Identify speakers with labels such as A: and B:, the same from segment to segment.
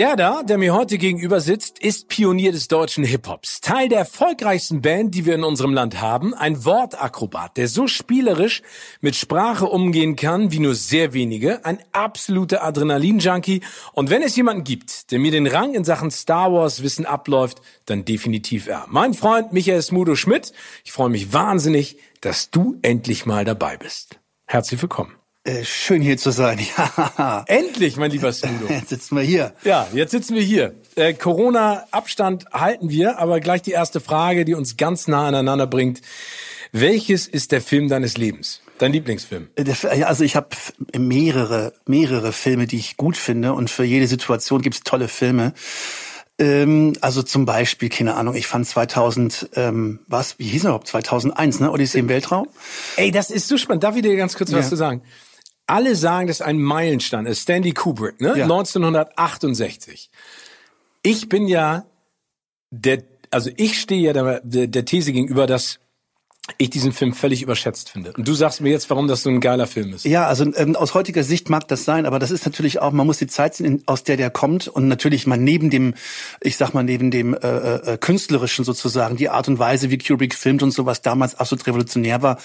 A: Der da, der mir heute gegenüber sitzt, ist Pionier des deutschen Hip-Hops. Teil der erfolgreichsten Band, die wir in unserem Land haben. Ein Wortakrobat, der so spielerisch mit Sprache umgehen kann, wie nur sehr wenige. Ein absoluter Adrenalin-Junkie. Und wenn es jemanden gibt, der mir den Rang in Sachen Star Wars Wissen abläuft, dann definitiv er. Mein Freund Michael Smudo Schmidt. Ich freue mich wahnsinnig, dass du endlich mal dabei bist. Herzlich willkommen.
B: Äh, schön hier zu sein.
A: Ja. Endlich, mein lieber Smudo.
B: Jetzt sitzen wir hier.
A: Ja, jetzt sitzen wir hier. Äh, Corona-Abstand halten wir, aber gleich die erste Frage, die uns ganz nah aneinander bringt. Welches ist der Film deines Lebens? Dein Lieblingsfilm?
B: Äh, also ich habe mehrere, mehrere Filme, die ich gut finde und für jede Situation gibt's tolle Filme. Ähm, also zum Beispiel, keine Ahnung, ich fand 2000, ähm, was, wie hieß er überhaupt? 2001, ne? Odyssee im Weltraum.
A: Ey, das ist so spannend. Darf ich dir ganz kurz ja. was zu sagen? Alle sagen, das ist ein Meilenstein ist. Stanley Kubrick, ne? Ja. 1968. Ich bin ja der, also ich stehe ja der, der, der These gegenüber, dass ich diesen Film völlig überschätzt finde. Und du sagst mir jetzt, warum das so ein geiler Film ist.
B: Ja, also ähm, aus heutiger Sicht mag das sein, aber das ist natürlich auch, man muss die Zeit sehen, aus der der kommt und natürlich mal neben dem, ich sag mal, neben dem äh, äh, künstlerischen sozusagen, die Art und Weise, wie Kubrick filmt und sowas damals absolut revolutionär war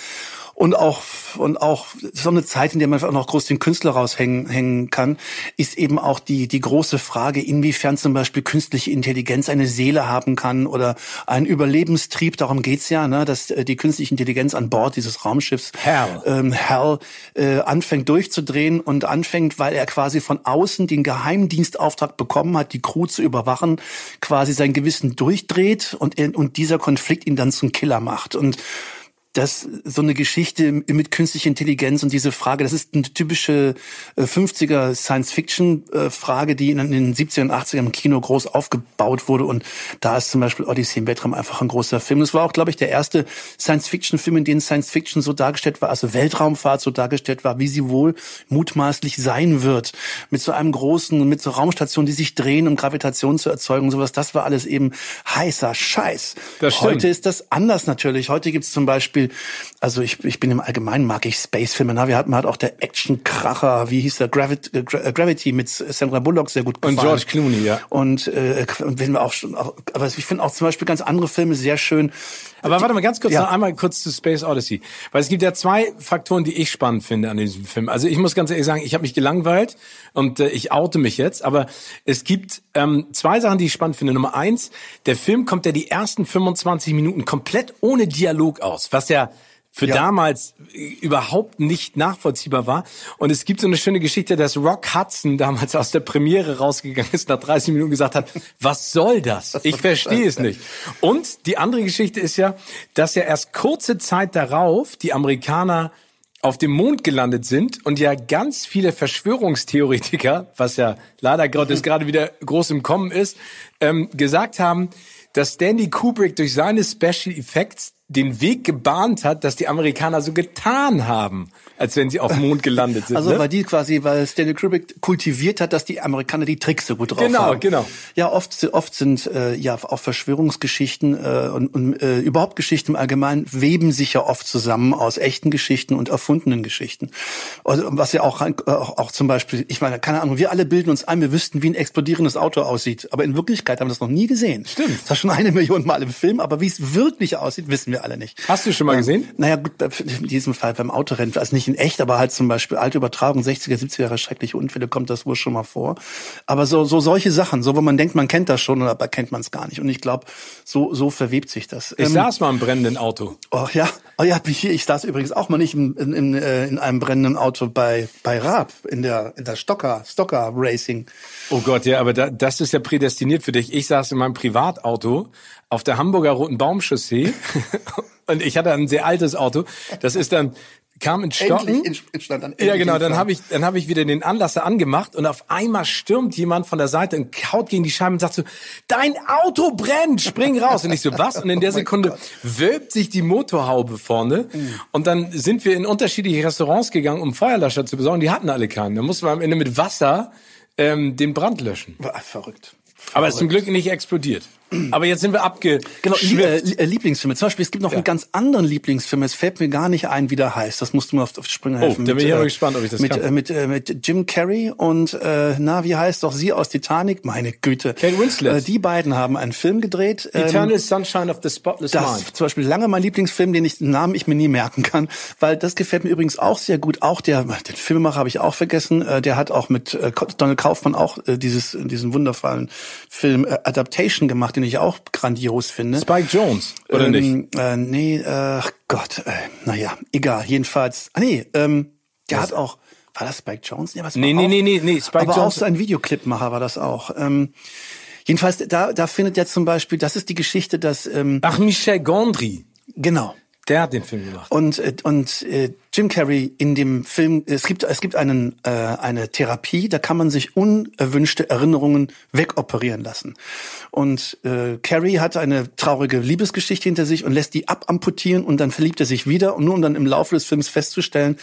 B: und auch und auch so eine Zeit, in der man auch noch groß den Künstler raushängen hängen kann, ist eben auch die die große Frage, inwiefern zum Beispiel künstliche Intelligenz eine Seele haben kann oder einen Überlebenstrieb. Darum geht's ja, ne, dass äh, die künstliche Intelligenz an Bord dieses Raumschiffs
A: Hell,
B: ähm, Hell äh, anfängt durchzudrehen und anfängt, weil er quasi von außen den Geheimdienstauftrag bekommen hat, die Crew zu überwachen, quasi sein Gewissen durchdreht und und dieser Konflikt ihn dann zum Killer macht und dass so eine Geschichte mit künstlicher Intelligenz und diese Frage, das ist eine typische 50er äh, Science-Fiction-Frage, die in den 70er und 80er im Kino groß aufgebaut wurde. Und da ist zum Beispiel Odyssey im Weltraum einfach ein großer Film. Das war auch, glaube ich, der erste Science-Fiction-Film, in dem Science-Fiction so dargestellt war, also Weltraumfahrt so dargestellt war, wie sie wohl mutmaßlich sein wird. Mit so einem großen, mit so Raumstationen, die sich drehen, um Gravitation zu erzeugen und sowas. Das war alles eben heißer Scheiß. Heute ist das anders natürlich. Heute gibt es zum Beispiel also ich, ich bin im Allgemeinen mag ich Space-Filme. Na, wir hatten halt auch der Action-Kracher, wie hieß der, Gravity, äh, Gravity mit Sandra Bullock sehr gut
A: gefallen. Und George Clooney, ja.
B: Und, äh, und wenn wir auch schon, auch, aber ich finde auch zum Beispiel ganz andere Filme sehr schön.
A: Aber warte mal ganz kurz, ja. noch einmal kurz zu Space Odyssey. Weil es gibt ja zwei Faktoren, die ich spannend finde an diesem Film. Also ich muss ganz ehrlich sagen, ich habe mich gelangweilt und äh, ich oute mich jetzt, aber es gibt ähm, zwei Sachen, die ich spannend finde. Nummer eins, der Film kommt ja die ersten 25 Minuten komplett ohne Dialog aus, was ja für ja. damals überhaupt nicht nachvollziehbar war. Und es gibt so eine schöne Geschichte, dass Rock Hudson damals aus der Premiere rausgegangen ist, nach 30 Minuten gesagt hat, was soll das? Ich verstehe es nicht. Und die andere Geschichte ist ja, dass ja erst kurze Zeit darauf die Amerikaner auf dem Mond gelandet sind und ja ganz viele Verschwörungstheoretiker, was ja leider Gottes gerade wieder groß im Kommen ist, ähm, gesagt haben, dass Stanley Kubrick durch seine Special Effects den Weg gebahnt hat, dass die Amerikaner so getan haben, als wenn sie auf dem Mond gelandet sind.
B: Also
A: ne?
B: weil die quasi, weil Stanley Kubrick kultiviert hat, dass die Amerikaner die Tricks so gut drauf
A: genau,
B: haben.
A: Genau, genau.
B: Ja, oft, oft sind äh, ja auch Verschwörungsgeschichten äh, und, und äh, überhaupt Geschichten im Allgemeinen weben sich ja oft zusammen aus echten Geschichten und erfundenen Geschichten. Also, was ja auch, auch, auch zum Beispiel, ich meine, keine Ahnung, wir alle bilden uns ein, wir wüssten, wie ein explodierendes Auto aussieht. Aber in Wirklichkeit haben wir das noch nie gesehen.
A: Stimmt.
B: Das war schon eine Million Mal im Film, aber wie es wirklich aussieht, wissen wir wir alle nicht.
A: Hast du schon mal ähm, gesehen?
B: Naja, gut, in diesem Fall beim Autorennen, also nicht in echt, aber halt zum Beispiel alte Übertragung, 60er, 70er Jahre schreckliche Unfälle, kommt das wohl schon mal vor. Aber so, so solche Sachen, so wo man denkt, man kennt das schon, aber kennt man es gar nicht. Und ich glaube, so, so verwebt sich das.
A: Ich ähm, saß mal im brennenden Auto.
B: Oh ja, oh ja, hier, ich saß übrigens auch mal nicht in, in, in, äh, in einem brennenden Auto bei, bei Raab, in der, in der Stocker, Stocker Racing.
A: Oh Gott, ja, aber da, das ist ja prädestiniert für dich. Ich saß in meinem Privatauto auf der Hamburger Roten Baumchaussee und ich hatte ein sehr altes Auto. Das ist dann kam in Stocken.
B: Endlich entstand dann
A: ja, genau. Dann habe ich, dann habe ich wieder den Anlasser angemacht und auf einmal stürmt jemand von der Seite und kaut gegen die Scheibe und sagt so: Dein Auto brennt, spring raus. Und ich so was? Und in der oh Sekunde Gott. wölbt sich die Motorhaube vorne mhm. und dann sind wir in unterschiedliche Restaurants gegangen, um Feuerlöscher zu besorgen. Die hatten alle keinen. Dann mussten wir am Ende mit Wasser ähm, den Brand löschen.
B: Verrückt.
A: Aber es ist zum Glück nicht explodiert. Aber jetzt sind wir abge.
B: Genau, äh, äh, Lieblingsfilme. Zum Beispiel, es gibt noch ja. einen ganz anderen Lieblingsfilm. Es fällt mir gar nicht ein, wie der heißt. Das musst du mir auf, auf die Sprünge helfen.
A: Oh, da bin ich aber äh, gespannt, ob ich das
B: mit,
A: kann.
B: Äh, mit, äh, mit Jim Carrey und, äh, na, wie heißt doch sie aus Titanic? Meine Güte.
A: Kate Winslet.
B: Äh, die beiden haben einen Film gedreht.
A: Ähm, Eternal Sunshine of the Spotless
B: das
A: Mind.
B: zum Beispiel lange mein Lieblingsfilm, den ich, den Namen ich mir nie merken kann. Weil das gefällt mir übrigens auch sehr gut. Auch der, den Filmemacher habe ich auch vergessen. Äh, der hat auch mit äh, Donald Kaufmann auch äh, dieses, diesen wundervollen Film äh, Adaptation gemacht, den ich auch grandios finde.
A: Spike Jones, oder ähm, nicht?
B: Äh, nee, äh, Gott, äh, naja, egal, jedenfalls. Ah nee, ähm, der was? hat auch, war das Spike Jones?
A: Nee, was nee, nee,
B: auch,
A: nee, nee, nee,
B: Spike aber Jones. Aber auch so ein Videoclipmacher war das auch. Ähm, jedenfalls, da, da findet er zum Beispiel, das ist die Geschichte, dass... Ähm,
A: Ach, Michel Gondry.
B: Genau.
A: Der hat den Film gemacht.
B: Und äh, und äh, Jim Carrey in dem Film es gibt es gibt einen äh, eine Therapie, da kann man sich unerwünschte Erinnerungen wegoperieren lassen. Und äh, Carrey hat eine traurige Liebesgeschichte hinter sich und lässt die abamputieren und dann verliebt er sich wieder und nur um dann im Laufe des Films festzustellen,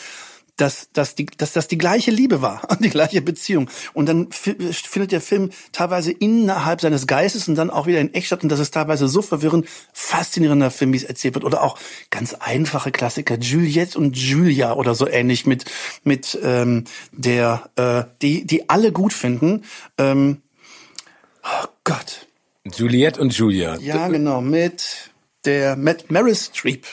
B: dass, dass, die, dass das die gleiche Liebe war, die gleiche Beziehung. Und dann findet der Film teilweise innerhalb seines Geistes und dann auch wieder in echt statt. Und das ist teilweise so verwirrend, faszinierender Film, wie es erzählt wird. Oder auch ganz einfache Klassiker, Juliette und Julia oder so ähnlich mit, mit ähm, der, äh, die, die alle gut finden. Ähm, oh Gott.
A: Juliette und Julia.
B: Ja, genau, mit der Matt Meryl Streep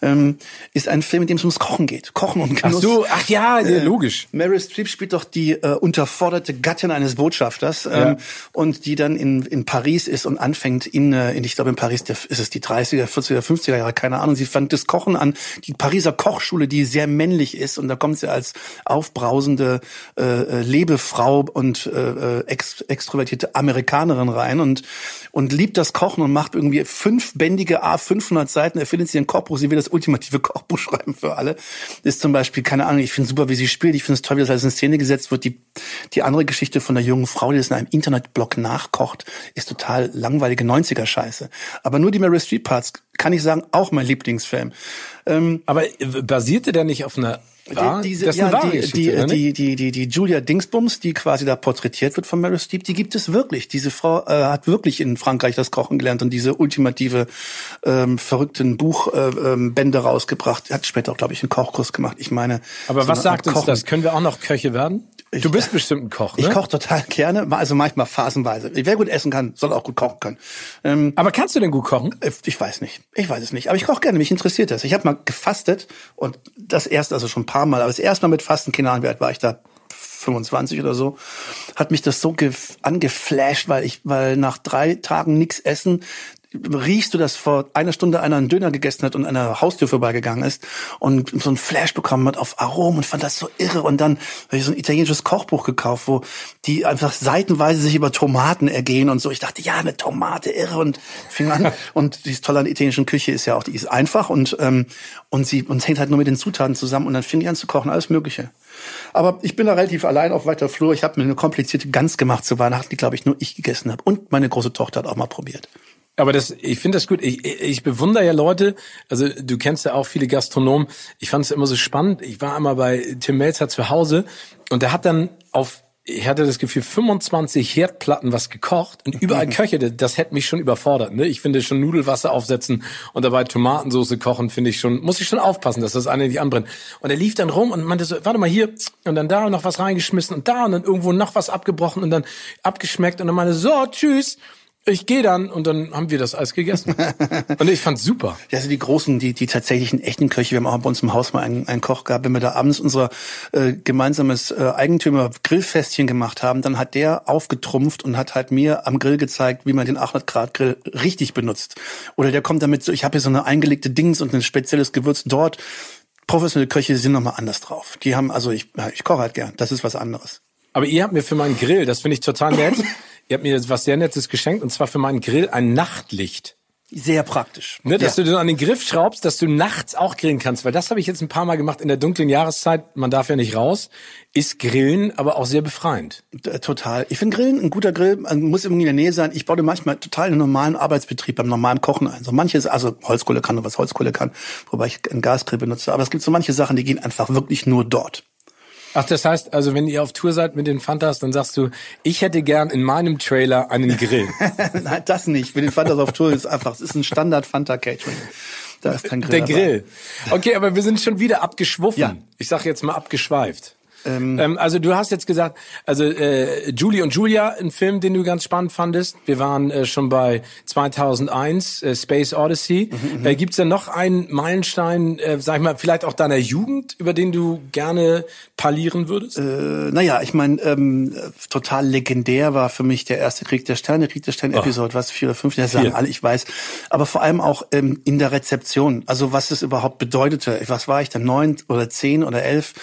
B: ähm, ist ein Film, in dem es ums Kochen geht. Kochen und Genuss.
A: Ach so, ach ja, äh, logisch.
B: Meryl Streep spielt doch die äh, unterforderte Gattin eines Botschafters ähm, ja. und die dann in, in Paris ist und anfängt in, äh, in ich glaube in Paris der, ist es die 30er, 40er, 50er Jahre, keine Ahnung. Sie fand das Kochen an, die Pariser Kochschule, die sehr männlich ist und da kommt sie als aufbrausende äh, äh Lebefrau und äh, äh, ex, extrovertierte Amerikanerin rein und und liebt das Kochen und macht irgendwie fünfbändige A 500 Seiten, erfindet sie ein Kochbuch, sie will das ultimative Kochbuch schreiben für alle. Ist zum Beispiel, keine Ahnung, ich finde super, wie sie spielt, ich finde es toll, wie das alles in Szene gesetzt wird. Die, die andere Geschichte von der jungen Frau, die das in einem Internetblog nachkocht, ist total langweilige 90er-Scheiße. Aber nur die Mary Street Parts kann ich sagen, auch mein Lieblingsfilm.
A: Ähm, Aber basierte der nicht auf einer
B: die, diese, das ja, die, die, die, die, die, die Julia Dingsbums, die quasi da porträtiert wird von Meryl Streep, die gibt es wirklich. Diese Frau äh, hat wirklich in Frankreich das Kochen gelernt und diese ultimative ähm, verrückten Buchbände äh, ähm, rausgebracht. Hat später auch, glaube ich, einen Kochkurs gemacht. Ich meine.
A: Aber so was sagt uns das? Können wir auch noch Köche werden? Du bist bestimmt ein Koch,
B: ne? Ich koche total gerne, also manchmal phasenweise. Wer gut essen kann, soll auch gut kochen können.
A: Ähm, aber kannst du denn gut kochen?
B: Äh, ich weiß nicht. Ich weiß es nicht. Aber ich koche gerne. Mich interessiert das. Ich habe mal gefastet und das erste, also schon ein paar Mal, aber das erste Mal mit Fasten, keine Ahnung, wie alt war ich da? 25 oder so, hat mich das so angeflasht, weil ich, weil nach drei Tagen nichts essen, riechst du, dass vor einer Stunde einer einen Döner gegessen hat und an der Haustür vorbeigegangen ist und so ein Flash bekommen hat auf Aromen und fand das so irre. Und dann habe ich so ein italienisches Kochbuch gekauft, wo die einfach seitenweise sich über Tomaten ergehen und so. Ich dachte, ja, eine Tomate, irre und fing an. und die Tolle an der italienischen Küche ist ja auch, die ist einfach und, ähm, und sie und hängt halt nur mit den Zutaten zusammen und dann fing ich an zu kochen, alles Mögliche. Aber ich bin da relativ allein auf weiter Flur. Ich habe mir eine komplizierte Gans gemacht zu Weihnachten, die, glaube ich, nur ich gegessen habe. Und meine große Tochter hat auch mal probiert.
A: Aber das, ich finde das gut. Ich, ich bewundere ja Leute, also du kennst ja auch viele Gastronomen. Ich fand es immer so spannend. Ich war einmal bei Tim Melzer zu Hause und der hat dann auf, ich hatte das Gefühl, 25 Herdplatten was gekocht und überall Köche. Das hätte mich schon überfordert. Ne? Ich finde schon Nudelwasser aufsetzen und dabei Tomatensauce kochen, finde ich schon, muss ich schon aufpassen, dass das eine nicht anbrennt. Und er lief dann rum und meinte so, warte mal hier und dann da noch was reingeschmissen und da und dann irgendwo noch was abgebrochen und dann abgeschmeckt und dann meinte so, tschüss. Ich gehe dann und dann haben wir das alles gegessen. und ich fand's super.
B: Ja, also die großen, die, die tatsächlichen echten Köche, wir haben auch bei uns im Haus mal einen, einen Koch gehabt, wenn wir da abends unser äh, gemeinsames äh, Eigentümer Grillfestchen gemacht haben, dann hat der aufgetrumpft und hat halt mir am Grill gezeigt, wie man den 800 Grad Grill richtig benutzt. Oder der kommt damit so, ich habe hier so eine eingelegte Dings und ein spezielles Gewürz dort. Professionelle Köche sind nochmal anders drauf. Die haben, also ich, ich koche halt gern, das ist was anderes.
A: Aber ihr habt mir für meinen Grill, das finde ich total nett, ihr habt mir was sehr Nettes geschenkt, und zwar für meinen Grill ein Nachtlicht.
B: Sehr praktisch.
A: Ne, dass ja. du an den Griff schraubst, dass du nachts auch grillen kannst, weil das habe ich jetzt ein paar Mal gemacht in der dunklen Jahreszeit. Man darf ja nicht raus. Ist Grillen aber auch sehr befreiend.
B: Total. Ich finde Grillen ein guter Grill muss irgendwie in der Nähe sein. Ich baue manchmal total einen normalen Arbeitsbetrieb beim normalen Kochen ein. So manches, also Holzkohle kann nur was Holzkohle kann, wobei ich einen Gasgrill benutze. Aber es gibt so manche Sachen, die gehen einfach wirklich nur dort.
A: Ach, das heißt, also wenn ihr auf Tour seid mit den Fantas, dann sagst du, ich hätte gern in meinem Trailer einen Grill.
B: Nein, das nicht. Mit den Fantas auf Tour ist einfach, es ist ein Standard Fanta Catering.
A: Da ist kein Grill. Der dabei. Grill. Okay, aber wir sind schon wieder abgeschwuffen. Ja. Ich sag jetzt mal abgeschweift. Ähm, ähm, also du hast jetzt gesagt, also äh, Julie und Julia, ein Film, den du ganz spannend fandest. Wir waren äh, schon bei 2001, äh, Space Odyssey. Mhm, mhm, äh, Gibt es denn noch einen Meilenstein, äh, sag ich mal, vielleicht auch deiner Jugend, über den du gerne parlieren würdest? Äh,
B: naja, ich meine, ähm, total legendär war für mich der erste Krieg der Sterne, Krieg der Sterne Episode, was vier oder fünf, das sagen alle, ich weiß. Aber vor allem auch ähm, in der Rezeption, also was es überhaupt bedeutete. Was war ich da, neun oder zehn oder elf?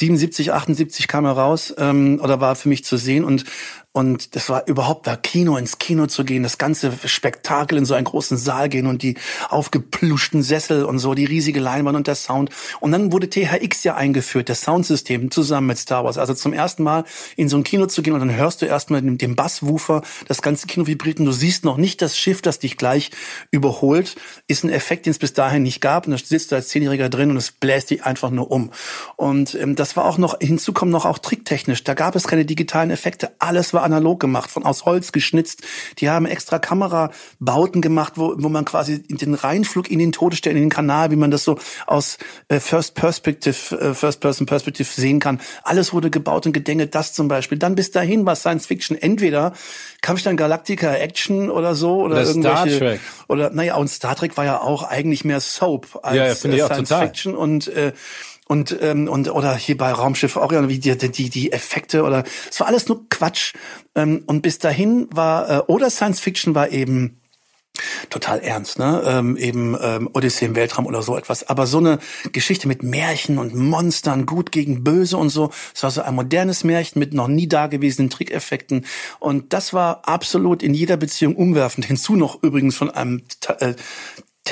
B: 77, 78 kam er raus ähm, oder war für mich zu sehen. Und und das war überhaupt da Kino ins Kino zu gehen, das ganze Spektakel in so einen großen Saal gehen und die aufgepluschten Sessel und so, die riesige Leinwand und der Sound. Und dann wurde THX ja eingeführt, das Soundsystem zusammen mit Star Wars. Also zum ersten Mal in so ein Kino zu gehen und dann hörst du erstmal den, den Basswoofer, das ganze Kino vibriert und du siehst noch nicht das Schiff, das dich gleich überholt, ist ein Effekt, den es bis dahin nicht gab. Und da sitzt du als Zehnjähriger drin und es bläst dich einfach nur um. Und ähm, das war auch noch, hinzu kommt noch auch tricktechnisch. Da gab es keine digitalen Effekte. Alles war war analog gemacht, von aus Holz geschnitzt. Die haben extra Kamerabauten gemacht, wo, wo man quasi den Reinflug in den Todesstern, in den Kanal, wie man das so aus äh, First Perspective, äh, First Person Perspective sehen kann. Alles wurde gebaut und gedengelt, das zum Beispiel. Dann bis dahin war Science Fiction entweder Kampfstein Galactica Action oder so oder, oder irgendwelche Star Trek. oder naja und Star Trek war ja auch eigentlich mehr Soap als ja, ja, äh, Science Fiction und äh, und ähm, und oder hier bei Raumschiff Orion wie die die die Effekte oder es war alles nur Quatsch ähm, und bis dahin war äh, oder Science Fiction war eben total ernst, ne? Ähm, eben ähm, Odyssee im Weltraum oder so etwas. Aber so eine Geschichte mit Märchen und Monstern, gut gegen böse und so, es war so ein modernes Märchen mit noch nie dagewesenen Trickeffekten. Und das war absolut in jeder Beziehung umwerfend. Hinzu noch übrigens von einem äh,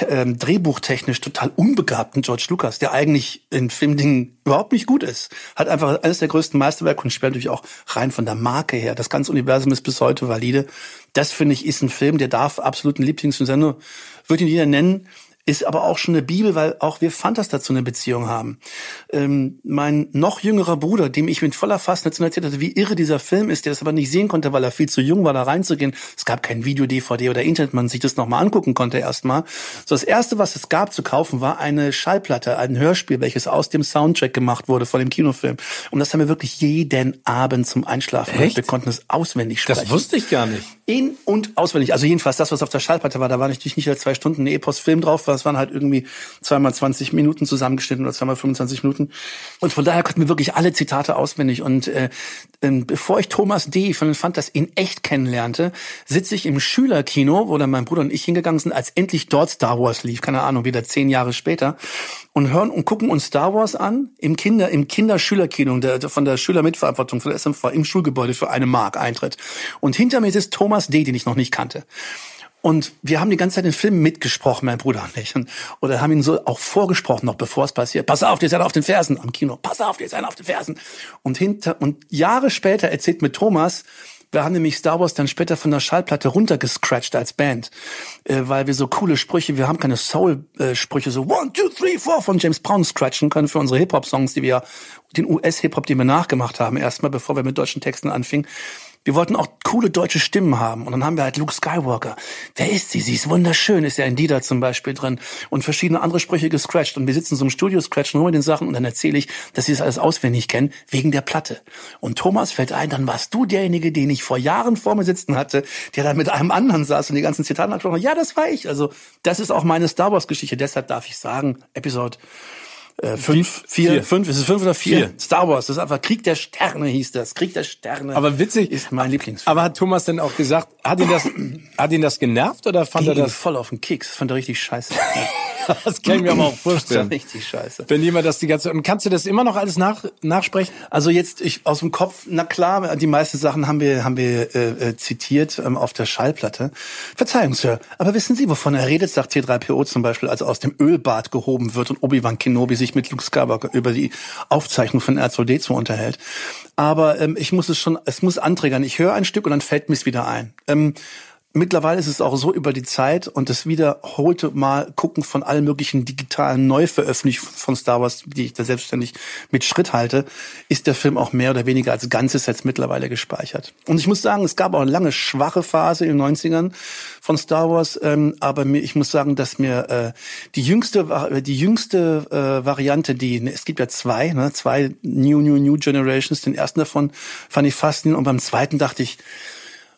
B: ähm, drehbuchtechnisch total unbegabten George Lucas, der eigentlich in Filmdingen überhaupt nicht gut ist, hat einfach eines der größten Meisterwerke und spielt natürlich auch rein von der Marke her. Das ganze Universum ist bis heute valide. Das finde ich ist ein Film, der darf absolut ein Lieblingsfilm sein. Nur würde ihn jeder nennen ist aber auch schon eine Bibel, weil auch wir Fantas dazu eine Beziehung haben. Ähm, mein noch jüngerer Bruder, dem ich mit voller Faszination erzählt hatte, wie irre dieser Film ist, der das aber nicht sehen konnte, weil er viel zu jung war, da reinzugehen. Es gab kein Video, DVD oder Internet, man sich das nochmal angucken konnte erstmal. So das erste, was es gab zu kaufen, war eine Schallplatte, ein Hörspiel, welches aus dem Soundtrack gemacht wurde von dem Kinofilm. Und das haben wir wirklich jeden Abend zum Einschlafen.
A: Echt?
B: Wir konnten es auswendig sprechen.
A: Das wusste ich gar nicht.
B: In und auswendig. Also jedenfalls das, was auf der Schallplatte war, da war natürlich nicht als zwei Stunden ein Epos-Film drauf, das waren halt irgendwie zweimal 20 Minuten zusammengeschnitten oder zweimal 25 Minuten. Und von daher konnten wir wirklich alle Zitate auswendig. Und äh, äh, bevor ich Thomas D. von den Fantas in echt kennenlernte, sitze ich im Schülerkino, wo dann mein Bruder und ich hingegangen sind, als endlich dort Star Wars lief, keine Ahnung, wieder zehn Jahre später, und hören und gucken uns Star Wars an im Kinder, im Kinderschülerkino der, von der Schülermitverantwortung von der SMV im Schulgebäude für eine Mark Eintritt. Und hinter mir sitzt Thomas D., den ich noch nicht kannte. Und wir haben die ganze Zeit den Film mitgesprochen, mein Bruder und ich. Und, oder haben ihn so auch vorgesprochen, noch bevor es passiert. Pass auf, die sind auf den Fersen am Kino. Pass auf, die sind auf den Fersen. Und hinter, und Jahre später erzählt mir Thomas, wir haben nämlich Star Wars dann später von der Schallplatte runtergescratcht als Band, äh, weil wir so coole Sprüche, wir haben keine Soul-Sprüche, so One, Two, Three, Four von James Brown scratchen können für unsere Hip-Hop-Songs, die wir, den US-Hip-Hop, den wir nachgemacht haben, erstmal, bevor wir mit deutschen Texten anfingen wir wollten auch coole deutsche Stimmen haben. Und dann haben wir halt Luke Skywalker. Wer ist sie? Sie ist wunderschön, ist ja in Dida zum Beispiel drin. Und verschiedene andere Sprüche gescratcht. Und wir sitzen so im Studio, scratchen nur den Sachen und dann erzähle ich, dass sie das alles auswendig kennen, wegen der Platte. Und Thomas fällt ein, dann warst du derjenige, den ich vor Jahren vor mir sitzen hatte, der dann mit einem anderen saß und die ganzen Zitate hat. Ja, das war ich. Also das ist auch meine Star Wars Geschichte. Deshalb darf ich sagen, Episode äh, fünf, vier, vier, fünf, ist es fünf oder vier? vier? Star Wars, das ist einfach Krieg der Sterne hieß das. Krieg der Sterne.
A: Aber witzig.
B: Ist mein Lieblingsfilm.
A: Aber hat Thomas denn auch gesagt, hat ihn das, hat ihn das genervt oder fand
B: Ging
A: er das?
B: voll auf den Keks, fand er richtig scheiße.
A: das kann ich mir aber auch vorstellen.
B: Das ist richtig scheiße.
A: Wenn jemand das die ganze und kannst du das immer noch alles nach, nachsprechen?
B: Also jetzt ich aus dem Kopf, na klar, die meisten Sachen haben wir haben wir äh, äh, zitiert ähm, auf der Schallplatte. Verzeihung, Sir, aber wissen Sie, wovon er redet, sagt C3PO zum Beispiel, als er aus dem Ölbad gehoben wird und Obi-Wan Kenobi sich mit Luke Skywalker über die Aufzeichnung von R2D2 unterhält. Aber ähm, ich muss es schon, es muss anträgern. Ich höre ein Stück und dann fällt mir es wieder ein. Ähm, Mittlerweile ist es auch so über die Zeit und das wiederholte Mal gucken von allen möglichen digitalen Neuveröffentlichungen von Star Wars, die ich da selbstständig mit Schritt halte, ist der Film auch mehr oder weniger als Ganzes jetzt mittlerweile gespeichert. Und ich muss sagen, es gab auch eine lange schwache Phase in den 90ern von Star Wars, ähm, aber mir, ich muss sagen, dass mir äh, die jüngste, die jüngste äh, Variante, die es gibt ja zwei, ne, zwei New New New Generations, den ersten davon fand ich faszinierend und beim zweiten dachte ich,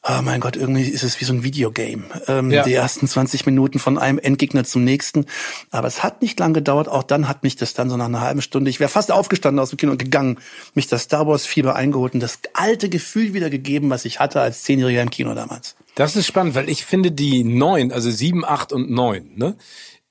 B: oh mein Gott, irgendwie ist es wie so ein Videogame. Ähm, ja. Die ersten 20 Minuten von einem Endgegner zum nächsten. Aber es hat nicht lang gedauert. Auch dann hat mich das dann so nach einer halben Stunde, ich wäre fast aufgestanden aus dem Kino und gegangen, mich das Star Wars Fieber eingeholt und das alte Gefühl wieder gegeben, was ich hatte als Zehnjähriger im Kino damals.
A: Das ist spannend, weil ich finde die neun, also sieben, acht und neun, ne?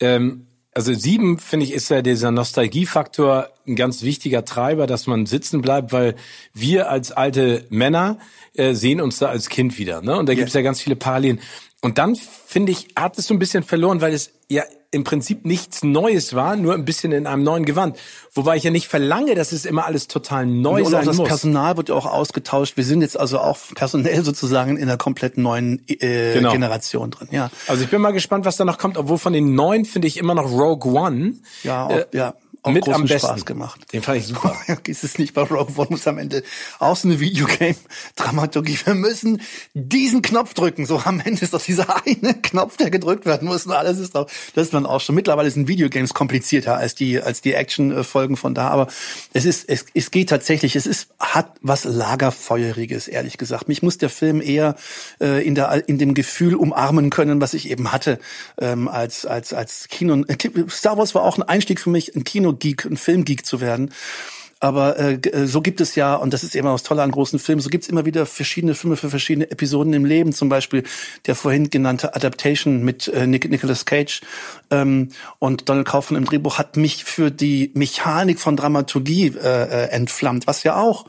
A: Ähm, also sieben, finde ich, ist ja dieser Nostalgiefaktor ein ganz wichtiger Treiber, dass man sitzen bleibt, weil wir als alte Männer äh, sehen uns da als Kind wieder. Ne? Und da yeah. gibt es ja ganz viele Parallelen. Und dann, finde ich, hat es so ein bisschen verloren, weil es ja im Prinzip nichts Neues war, nur ein bisschen in einem neuen Gewand. Wobei ich ja nicht verlange, dass es immer alles total neu und sein
B: das
A: muss.
B: Das Personal wird ja auch ausgetauscht. Wir sind jetzt also auch personell sozusagen in einer komplett neuen äh, genau. Generation drin. Ja.
A: Also ich bin mal gespannt, was da noch kommt. Obwohl von den neuen finde ich immer noch Rogue One.
B: Ja, auch, äh, ja auch
A: mit am besten.
B: Spaß gemacht.
A: Den fand ich super.
B: ist es nicht bei Rogue One muss am Ende auch so eine Videogame-Dramaturgie. Wir müssen diesen Knopf drücken. So am Ende ist doch dieser eine Knopf, der gedrückt werden muss und alles ist doch, das ist dann auch schon. Mittlerweile sind Videogames komplizierter als die, als die Action-Folgen von da. Aber es ist, es, es geht tatsächlich, es ist, hat was Lagerfeueriges, ehrlich gesagt. Mich muss der Film eher äh, in der, in dem Gefühl umarmen können, was ich eben hatte, ähm, als, als, als Kino. Star Wars war auch ein Einstieg für mich, ein Kino Kinogeek, ein Filmgeek zu werden. Aber äh, äh, so gibt es ja, und das ist immer das Tolle an großen Filmen, so gibt es immer wieder verschiedene Filme für verschiedene Episoden im Leben. Zum Beispiel der vorhin genannte Adaptation mit äh, Nick, Nicolas Cage ähm, und Donald Kaufmann im Drehbuch hat mich für die Mechanik von Dramaturgie äh, äh, entflammt, was ja auch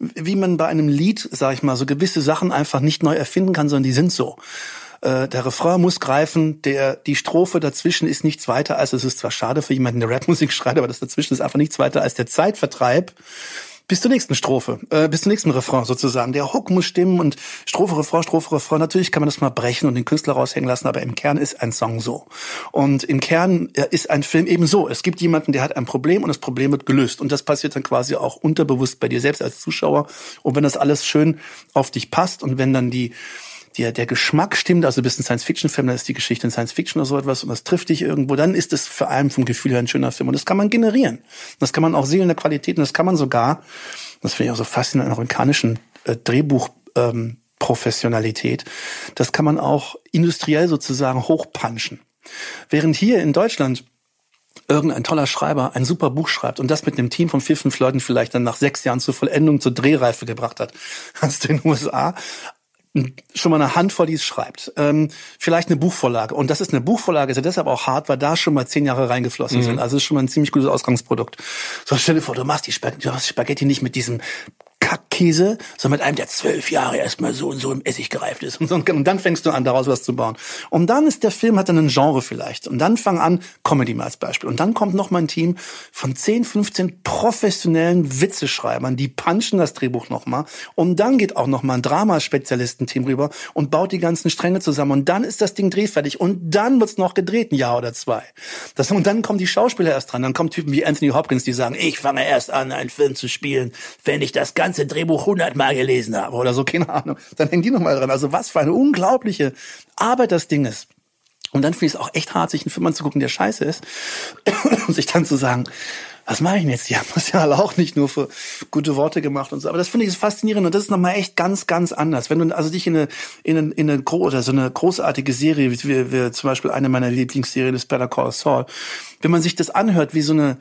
B: wie man bei einem Lied, sag ich mal, so gewisse Sachen einfach nicht neu erfinden kann, sondern die sind so. Äh, der Refrain muss greifen, der, die Strophe dazwischen ist nichts weiter als, es ist zwar schade für jemanden, der Rapmusik schreibt, aber das dazwischen ist einfach nichts weiter als der Zeitvertreib bis zur nächsten Strophe, äh, bis zum nächsten Refrain sozusagen. Der Hook muss stimmen und Strophe, Refrain, Strophe, Refrain. Natürlich kann man das mal brechen und den Künstler raushängen lassen, aber im Kern ist ein Song so. Und im Kern äh, ist ein Film eben so. Es gibt jemanden, der hat ein Problem und das Problem wird gelöst. Und das passiert dann quasi auch unterbewusst bei dir selbst als Zuschauer. Und wenn das alles schön auf dich passt und wenn dann die der, der Geschmack stimmt, also du bist ein Science-Fiction-Film, dann ist die Geschichte ein Science-Fiction oder so etwas und das trifft dich irgendwo, dann ist es vor allem vom Gefühl her ein schöner Film. Und das kann man generieren. Das kann man auch sehen in der Qualität und das kann man sogar, das finde ich auch so faszinierend, an amerikanischen äh, Drehbuch, ähm, Professionalität. Das kann man auch industriell sozusagen hochpunchen. Während hier in Deutschland irgendein toller Schreiber ein super Buch schreibt und das mit einem Team von vier, fünf Leuten vielleicht dann nach sechs Jahren zur Vollendung, zur Drehreife gebracht hat, du in den USA schon mal eine Handvoll, die es schreibt. Ähm, vielleicht eine Buchvorlage. Und das ist eine Buchvorlage, ist ja deshalb auch hart, weil da schon mal zehn Jahre reingeflossen mhm. sind. Also ist schon mal ein ziemlich gutes Ausgangsprodukt. So stell dir vor, du machst die Spaghetti, du Spaghetti nicht mit diesem Kackkäse, sondern mit einem, der zwölf Jahre erstmal so und so im Essig gereift ist. Und, so, und dann fängst du an, daraus was zu bauen. Und dann ist der Film, hat dann ein Genre vielleicht. Und dann fang an, Comedy mal als Beispiel. Und dann kommt noch mal ein Team von 10, 15 professionellen Witzeschreibern, die punchen das Drehbuch noch mal. Und dann geht auch noch mal ein Dramaspezialistenteam rüber und baut die ganzen Stränge zusammen. Und dann ist das Ding drehfertig. Und dann wird's noch gedreht, ein Jahr oder zwei. Das, und dann kommen die Schauspieler erst dran. Dann kommen Typen wie Anthony Hopkins, die sagen, ich fange erst an, einen Film zu spielen, wenn ich das ganze ganze Drehbuch hundertmal gelesen habe oder so, keine Ahnung. Dann hängen die nochmal dran. Also was für eine unglaubliche Arbeit das Ding ist. Und dann finde ich es auch echt hart, sich einen Film anzugucken, der scheiße ist. und sich dann zu sagen, was mache ich denn jetzt? Die haben das ja auch nicht nur für gute Worte gemacht und so. Aber das finde ich faszinierend und das ist nochmal echt ganz, ganz anders. Wenn du also dich in eine, in eine, in eine oder so eine großartige Serie, wie, wie zum Beispiel eine meiner Lieblingsserien ist Better Call Saul, wenn man sich das anhört, wie so eine,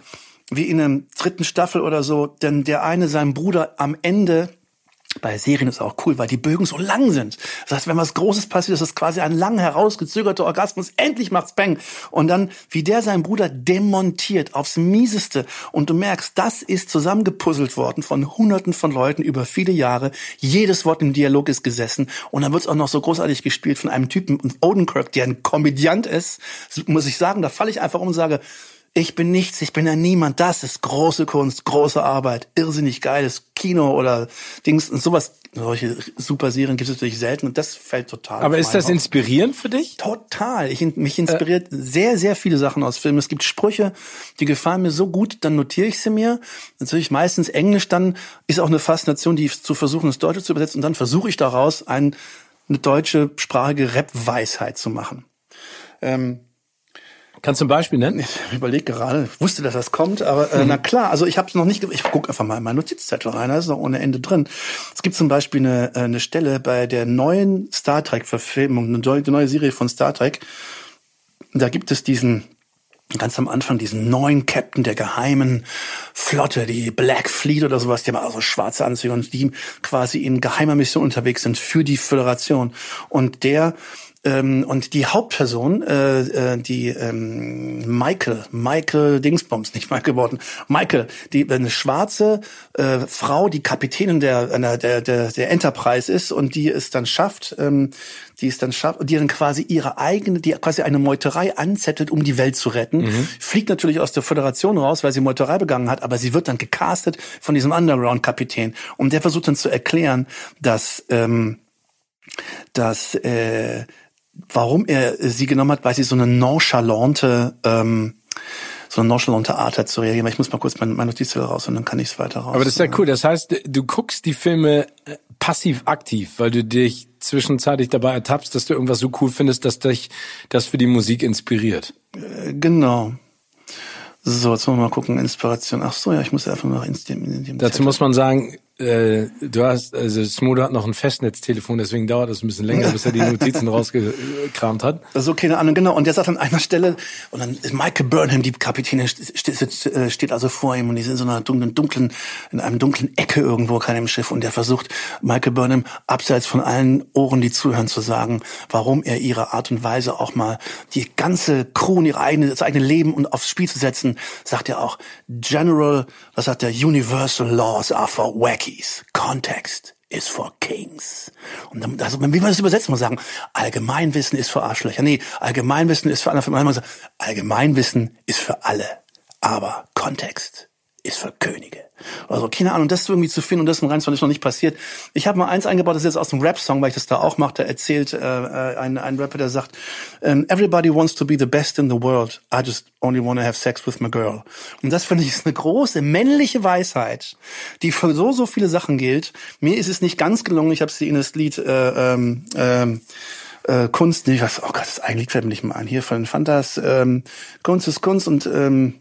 B: wie in einer dritten Staffel oder so, denn der eine seinem Bruder am Ende bei Serien ist auch cool, weil die Bögen so lang sind. Das heißt, wenn was Großes passiert, ist das quasi ein lang herausgezögerter Orgasmus. Endlich macht's Bang. Und dann, wie der seinen Bruder demontiert aufs Mieseste. Und du merkst, das ist zusammengepuzzelt worden von hunderten von Leuten über viele Jahre. Jedes Wort im Dialog ist gesessen. Und dann wird's auch noch so großartig gespielt von einem Typen, Odenkirk, der ein Komödiant ist. Muss ich sagen, da falle ich einfach um und sage, ich bin nichts, ich bin ja niemand. Das ist große Kunst, große Arbeit, irrsinnig geiles Kino oder Dings und sowas. Solche super Serien gibt es natürlich selten und das fällt total.
A: Aber ist das auf. inspirierend für dich?
B: Total. Ich, mich inspiriert äh. sehr, sehr viele Sachen aus Filmen. Es gibt Sprüche, die gefallen mir so gut, dann notiere ich sie mir. Natürlich meistens Englisch, dann ist auch eine Faszination, die zu versuchen, ins Deutsche zu übersetzen und dann versuche ich daraus ein, eine deutsche sprachige Rap-Weisheit zu machen. Ähm,
A: Kannst du ein Beispiel nennen?
B: Ich überlege gerade, ich wusste, dass das kommt, aber äh, mhm. na klar, also ich habe es noch nicht, ich gucke einfach mal in meinen Notizzettel rein, da ist noch ohne Ende drin. Es gibt zum Beispiel eine, äh, eine Stelle bei der neuen Star Trek-Verfilmung, eine neue, neue Serie von Star Trek, da gibt es diesen ganz am Anfang diesen neuen Captain der geheimen Flotte, die Black Fleet oder sowas, die haben also schwarze Anzüge und die quasi in geheimer Mission unterwegs sind für die Föderation. Und der ähm, und die Hauptperson, äh, äh, die ähm, Michael, Michael Dingsbums, nicht Michael Borton, Michael, die eine schwarze äh, Frau, die Kapitänin der, der, der, der Enterprise ist und die es dann schafft, ähm, die es dann schafft, die dann quasi ihre eigene, die quasi eine Meuterei anzettelt, um die Welt zu retten, mhm. fliegt natürlich aus der Föderation raus, weil sie Meuterei begangen hat, aber sie wird dann gecastet von diesem Underground-Kapitän und der versucht dann zu erklären, dass ähm, dass äh, warum er sie genommen hat, weil sie so eine nonchalante, ähm, so eine nonchalante Art hat zu reagieren. Ich muss mal kurz meine, meine Notizzettel raus und dann kann ich es weiter raus.
A: Aber das ist ja cool. Das heißt, du guckst die Filme äh, passiv-aktiv, weil du dich zwischenzeitlich dabei ertappst, dass du irgendwas so cool findest, dass dich das für die Musik inspiriert.
B: Äh, genau. So, jetzt wollen wir mal gucken, Inspiration. Ach so, ja, ich muss einfach noch in dem,
A: in dem Dazu Zettel. muss man sagen, äh, du hast, also Smodo hat noch ein Festnetztelefon, deswegen dauert es ein bisschen länger, bis er die Notizen rausgekramt hat.
B: Das ist okay, keine Ahnung, genau. Und der sagt an einer Stelle, und dann ist Michael Burnham, die Kapitänin, steht, äh, steht also vor ihm und die sind in so einer dunklen, dunklen, in einem dunklen Ecke irgendwo, keinem Schiff. Und der versucht, Michael Burnham, abseits von allen Ohren, die zuhören, zu sagen, warum er ihre Art und Weise auch mal die ganze Crew und ihre eigene, das eigene Leben und aufs Spiel zu setzen, sagt er auch, General, was sagt der, Universal Laws are for wacky. Monkeys. Context is for Kings. Und dann, also, wie man das übersetzt, muss man sagen, Allgemeinwissen ist für Arschlöcher. Nee, Allgemeinwissen ist für alle. Allgemeinwissen ist für alle. Aber Kontext ist für Könige. Also keine Ahnung, das irgendwie zu finden und das im Reinsong ist noch nicht passiert. Ich habe mal eins eingebaut, das ist jetzt aus dem Rap-Song, weil ich das da auch mache. Da erzählt äh, äh, ein, ein Rapper, der sagt, um, Everybody wants to be the best in the world. I just only want to have sex with my girl. Und das finde ich ist eine große männliche Weisheit, die für so, so viele Sachen gilt. Mir ist es nicht ganz gelungen. Ich habe sie in das Lied äh, ähm, ähm, äh, Kunst, nee, was, oh Gott, das ein Lied fällt mir nicht mal ein. Hier von Fantas, ähm, Kunst ist Kunst und ähm,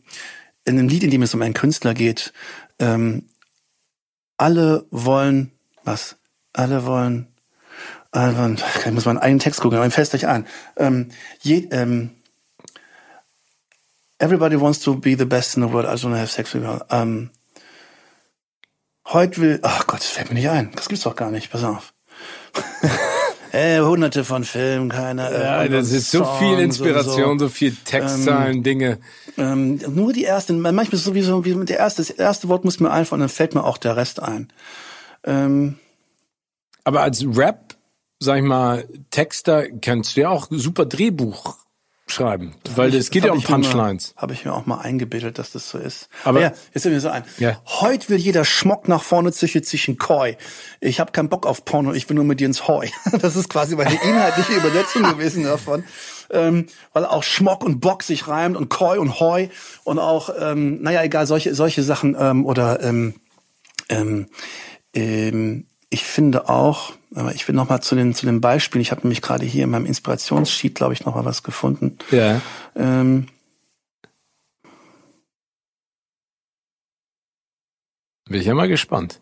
B: in einem Lied, in dem es um einen Künstler geht, ähm, alle wollen, was? Alle wollen, alle ich muss mal einen Text gucken, aber fällt euch an. Ähm, je, ähm, everybody wants to be the best in the world, I don't have sex with her. Ähm, heute will, ach Gott, das fällt mir nicht ein. Das gibt's doch gar nicht, pass auf. äh, hunderte von Filmen, keine
A: äh, Ja, das ist so viel Inspiration, so. so. viel Textzahlen, ähm, Dinge.
B: Ähm, nur die erste, manchmal ist es sowieso wie der erste, das erste Wort muss mir einfallen, dann fällt mir auch der Rest ein. Ähm,
A: Aber als Rap, sag ich mal, Texter kannst du ja auch super Drehbuch schreiben, weil es geht ja um Punchlines.
B: Habe ich mir auch mal eingebildet, dass das so ist. Aber, ja, jetzt sind wir so ein. Ja. Heute will jeder Schmock nach vorne zwischen zwischen Koi. Ich habe keinen Bock auf Porno, ich will nur mit dir ins Heu. Das ist quasi meine inhaltliche Übersetzung gewesen davon. Ähm, weil auch Schmock und Bock sich reimt und Koi und Heu und auch, ähm, naja, egal, solche, solche Sachen ähm, oder ähm, ähm, Ähm, ich finde auch, aber ich will noch mal zu den zu den Beispielen. Ich habe nämlich gerade hier in meinem Inspirationssheet, glaube ich, noch mal was gefunden.
A: Ja. Ähm, Bin ich ja mal gespannt.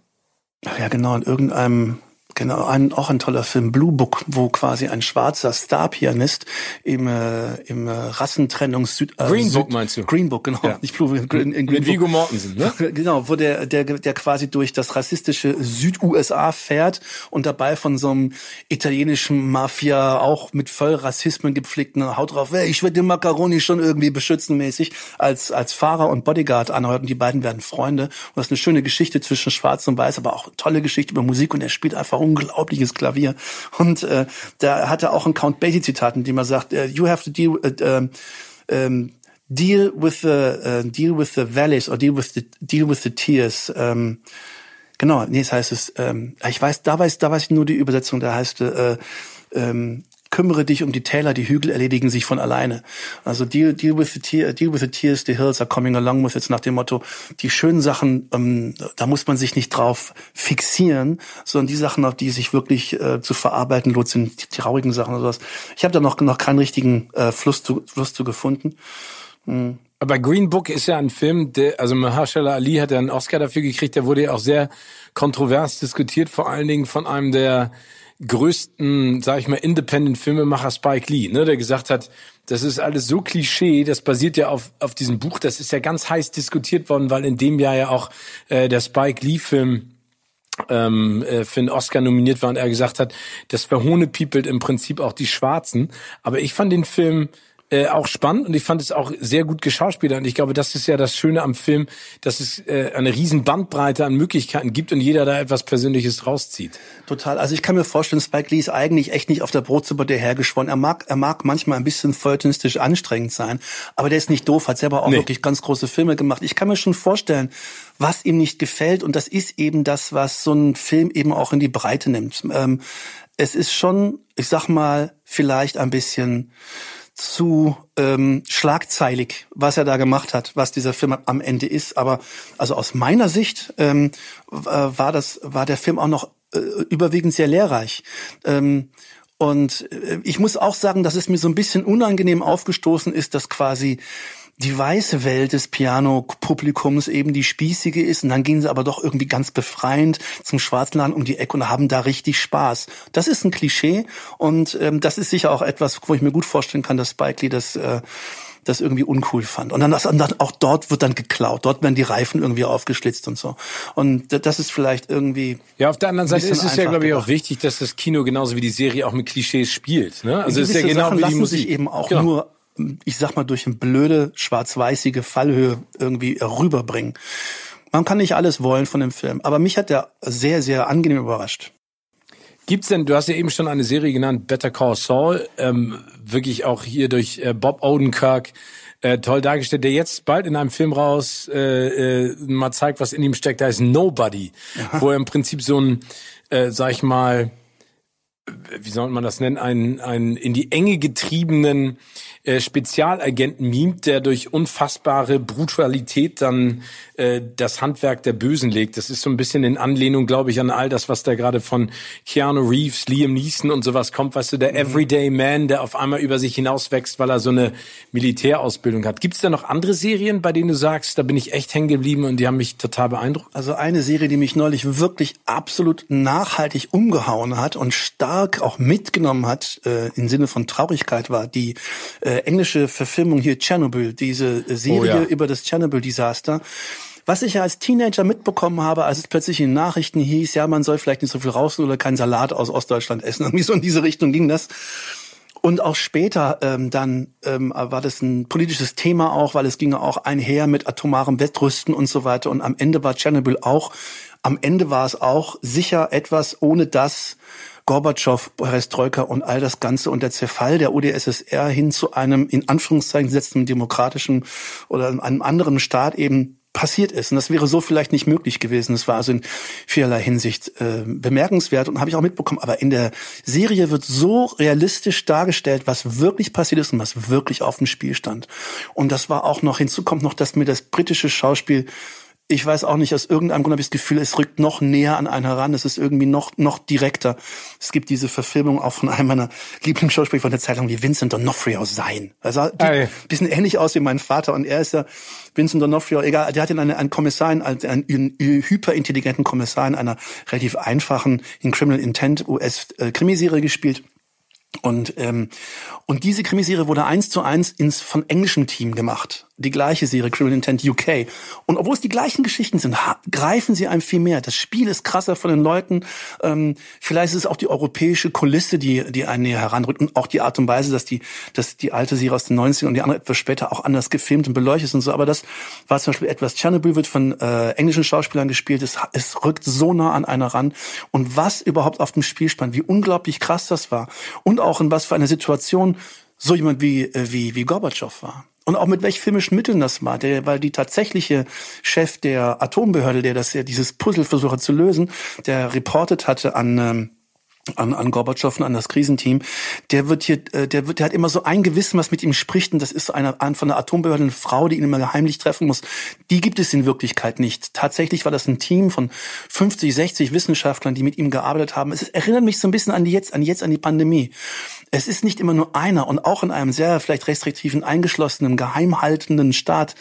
B: Ach ja, genau, in irgendeinem Genau, ein, auch ein toller Film, Blue Book, wo quasi ein schwarzer Star-Pianist im, äh, im äh, Rassentrennungs Süd,
A: äh, Green Book meinst du?
B: Green Book, genau,
A: ja. nicht Blue Book. Green, in Green Mit Vigo Mortensen, ne?
B: Genau, wo der, der, der quasi durch das rassistische Süd-USA fährt und dabei von so einem italienischen Mafia auch mit voll Rassismen gepflegten Haut drauf, hey, ich werde den Macaroni schon irgendwie beschützen mäßig als, als Fahrer und Bodyguard anhört und die beiden werden Freunde. Und das ist eine schöne Geschichte zwischen Schwarz und Weiß, aber auch tolle Geschichte über Musik und er spielt einfach unglaubliches Klavier. Und äh, da hat er auch ein Count Basie Zitat, in dem er sagt, uh, you have to deal, uh, um, deal with the uh, deal with the valleys or deal with the deal with the tears. Um, genau, nee, das heißt es. Ähm, ich weiß, da weiß, da weiß ich nur die Übersetzung. Da heißt äh, ähm, kümmere dich um die Täler, die Hügel erledigen sich von alleine. Also deal, deal with the tear, deal with the tears, the hills are coming along with jetzt nach dem Motto, die schönen Sachen, ähm, da muss man sich nicht drauf fixieren, sondern die Sachen, auf die sich wirklich äh, zu verarbeiten lohnt, sind die traurigen Sachen oder sowas. Ich habe da noch, noch keinen richtigen äh, Fluss, zu, Fluss zu gefunden.
A: Hm. Aber Green Book ist ja ein Film, der, also Mahershala Ali hat ja einen Oscar dafür gekriegt, der wurde ja auch sehr kontrovers diskutiert, vor allen Dingen von einem der größten, sag ich mal, Independent-Filmemacher Spike Lee, ne, der gesagt hat, das ist alles so Klischee, das basiert ja auf, auf diesem Buch, das ist ja ganz heiß diskutiert worden, weil in dem Jahr ja auch äh, der Spike Lee-Film ähm, äh, für einen Oscar nominiert war und er gesagt hat, das verhohnepiepelt im Prinzip auch die Schwarzen. Aber ich fand den Film äh, auch spannend und ich fand es auch sehr gut geschauspielert. Und ich glaube, das ist ja das Schöne am Film, dass es äh, eine riesen Bandbreite an Möglichkeiten gibt und jeder da etwas Persönliches rauszieht.
B: Total. Also ich kann mir vorstellen, Spike Lee ist eigentlich echt nicht auf der Brotsuppe dahergeschwommen. Er mag, er mag manchmal ein bisschen feuilletonistisch anstrengend sein, aber der ist nicht doof, hat selber auch nee. wirklich ganz große Filme gemacht. Ich kann mir schon vorstellen, was ihm nicht gefällt und das ist eben das, was so ein Film eben auch in die Breite nimmt. Ähm, es ist schon, ich sag mal, vielleicht ein bisschen zu ähm, schlagzeilig, was er da gemacht hat, was dieser Film am Ende ist. Aber also aus meiner Sicht ähm, äh, war das war der Film auch noch äh, überwiegend sehr lehrreich. Ähm, und äh, ich muss auch sagen, dass es mir so ein bisschen unangenehm aufgestoßen ist, dass quasi die weiße Welt des Piano-Publikums eben die spießige ist und dann gehen sie aber doch irgendwie ganz befreiend zum Schwarzland um die Ecke und haben da richtig Spaß. Das ist ein Klischee und ähm, das ist sicher auch etwas, wo ich mir gut vorstellen kann, dass Spike Lee das äh, das irgendwie uncool fand. Und dann, das, dann auch dort wird dann geklaut. Dort werden die Reifen irgendwie aufgeschlitzt und so. Und das ist vielleicht irgendwie.
A: Ja, auf der anderen Seite ist es ja, glaube ich, auch wichtig, dass das Kino genauso wie die Serie auch mit Klischees spielt. Ne?
B: Also es ist ja genau Sachen wie die Musik. sich eben auch genau. nur ich sag mal, durch eine blöde, schwarz-weißige Fallhöhe irgendwie rüberbringen. Man kann nicht alles wollen von dem Film, aber mich hat der sehr, sehr angenehm überrascht.
A: Gibt's denn, du hast ja eben schon eine Serie genannt, Better Call Saul, ähm, wirklich auch hier durch äh, Bob Odenkirk äh, toll dargestellt, der jetzt bald in einem Film raus äh, äh, mal zeigt, was in ihm steckt, da ist Nobody, Aha. wo er im Prinzip so ein, äh, sag ich mal, wie soll man das nennen, einen, einen in die Enge getriebenen äh, Spezialagenten mimt, der durch unfassbare Brutalität dann äh, das Handwerk der Bösen legt. Das ist so ein bisschen in Anlehnung, glaube ich, an all das, was da gerade von Keanu Reeves, Liam Neeson und sowas kommt. Weißt du, der mhm. Everyday Man, der auf einmal über sich hinauswächst, weil er so eine Militärausbildung hat. Gibt es da noch andere Serien, bei denen du sagst, da bin ich echt hängen geblieben und die haben mich total beeindruckt?
B: Also eine Serie, die mich neulich wirklich absolut nachhaltig umgehauen hat und stark auch mitgenommen hat, äh, im Sinne von Traurigkeit war, die äh, englische Verfilmung hier Chernobyl, diese Serie oh, ja. über das Chernobyl-Desaster. Was ich ja als Teenager mitbekommen habe, als es plötzlich in Nachrichten hieß, ja, man soll vielleicht nicht so viel raus oder keinen Salat aus Ostdeutschland essen. Irgendwie so in diese Richtung ging das. Und auch später ähm, dann ähm, war das ein politisches Thema auch, weil es ging auch einher mit atomarem Wettrüsten und so weiter. Und am Ende war Chernobyl auch, am Ende war es auch sicher etwas, ohne das Gorbatschow, Perestroika und all das Ganze und der Zerfall der UdSSR hin zu einem in Anführungszeichen gesetzten demokratischen oder einem anderen Staat eben passiert ist. Und das wäre so vielleicht nicht möglich gewesen. Das war also in vielerlei Hinsicht äh, bemerkenswert und habe ich auch mitbekommen. Aber in der Serie wird so realistisch dargestellt, was wirklich passiert ist und was wirklich auf dem Spiel stand. Und das war auch noch, hinzu kommt noch, dass mir das britische Schauspiel ich weiß auch nicht, aus irgendeinem Grund habe ich das Gefühl, es rückt noch näher an einen heran. Es ist irgendwie noch, noch direkter. Es gibt diese Verfilmung auch von einem meiner Lieblingsschauspieler von der Zeitung wie Vincent D'Onofrio sein. Also ein bisschen ähnlich aus wie mein Vater und er ist ja Vincent D'Onofrio, egal, der hat ihn einen, einen Kommissar, einen, einen hyperintelligenten Kommissar in einer relativ einfachen, in Criminal Intent US-Krimiserie gespielt. Und, ähm, und diese Krimiserie wurde eins zu eins ins von englischem Team gemacht die gleiche Serie, Criminal Intent UK. Und obwohl es die gleichen Geschichten sind, greifen sie einem viel mehr. Das Spiel ist krasser von den Leuten. Ähm, vielleicht ist es auch die europäische Kulisse, die, die einen näher heranrückt und auch die Art und Weise, dass die, dass die alte Serie aus den 90ern und die andere etwas später auch anders gefilmt und beleuchtet ist und so. Aber das war zum Beispiel etwas, Chernobyl wird von äh, englischen Schauspielern gespielt. Es, es rückt so nah an einer ran. Und was überhaupt auf dem Spiel stand, wie unglaublich krass das war. Und auch in was für einer Situation so jemand wie, äh, wie, wie Gorbatschow war und auch mit welchen filmischen Mitteln das war, der, weil die tatsächliche Chef der Atombehörde, der das ja dieses Puzzle versucht zu lösen, der reportet hatte an ähm, an, an Gorbatschow und an das Krisenteam, der wird hier, äh, der wird, der hat immer so ein Gewissen, was mit ihm spricht, und das ist eine, von der Atombehörde eine Frau, die ihn immer heimlich treffen muss. Die gibt es in Wirklichkeit nicht. Tatsächlich war das ein Team von 50, 60 Wissenschaftlern, die mit ihm gearbeitet haben. Es erinnert mich so ein bisschen an die jetzt, an jetzt an die Pandemie. Es ist nicht immer nur einer und auch in einem sehr vielleicht restriktiven, eingeschlossenen, geheimhaltenden Staat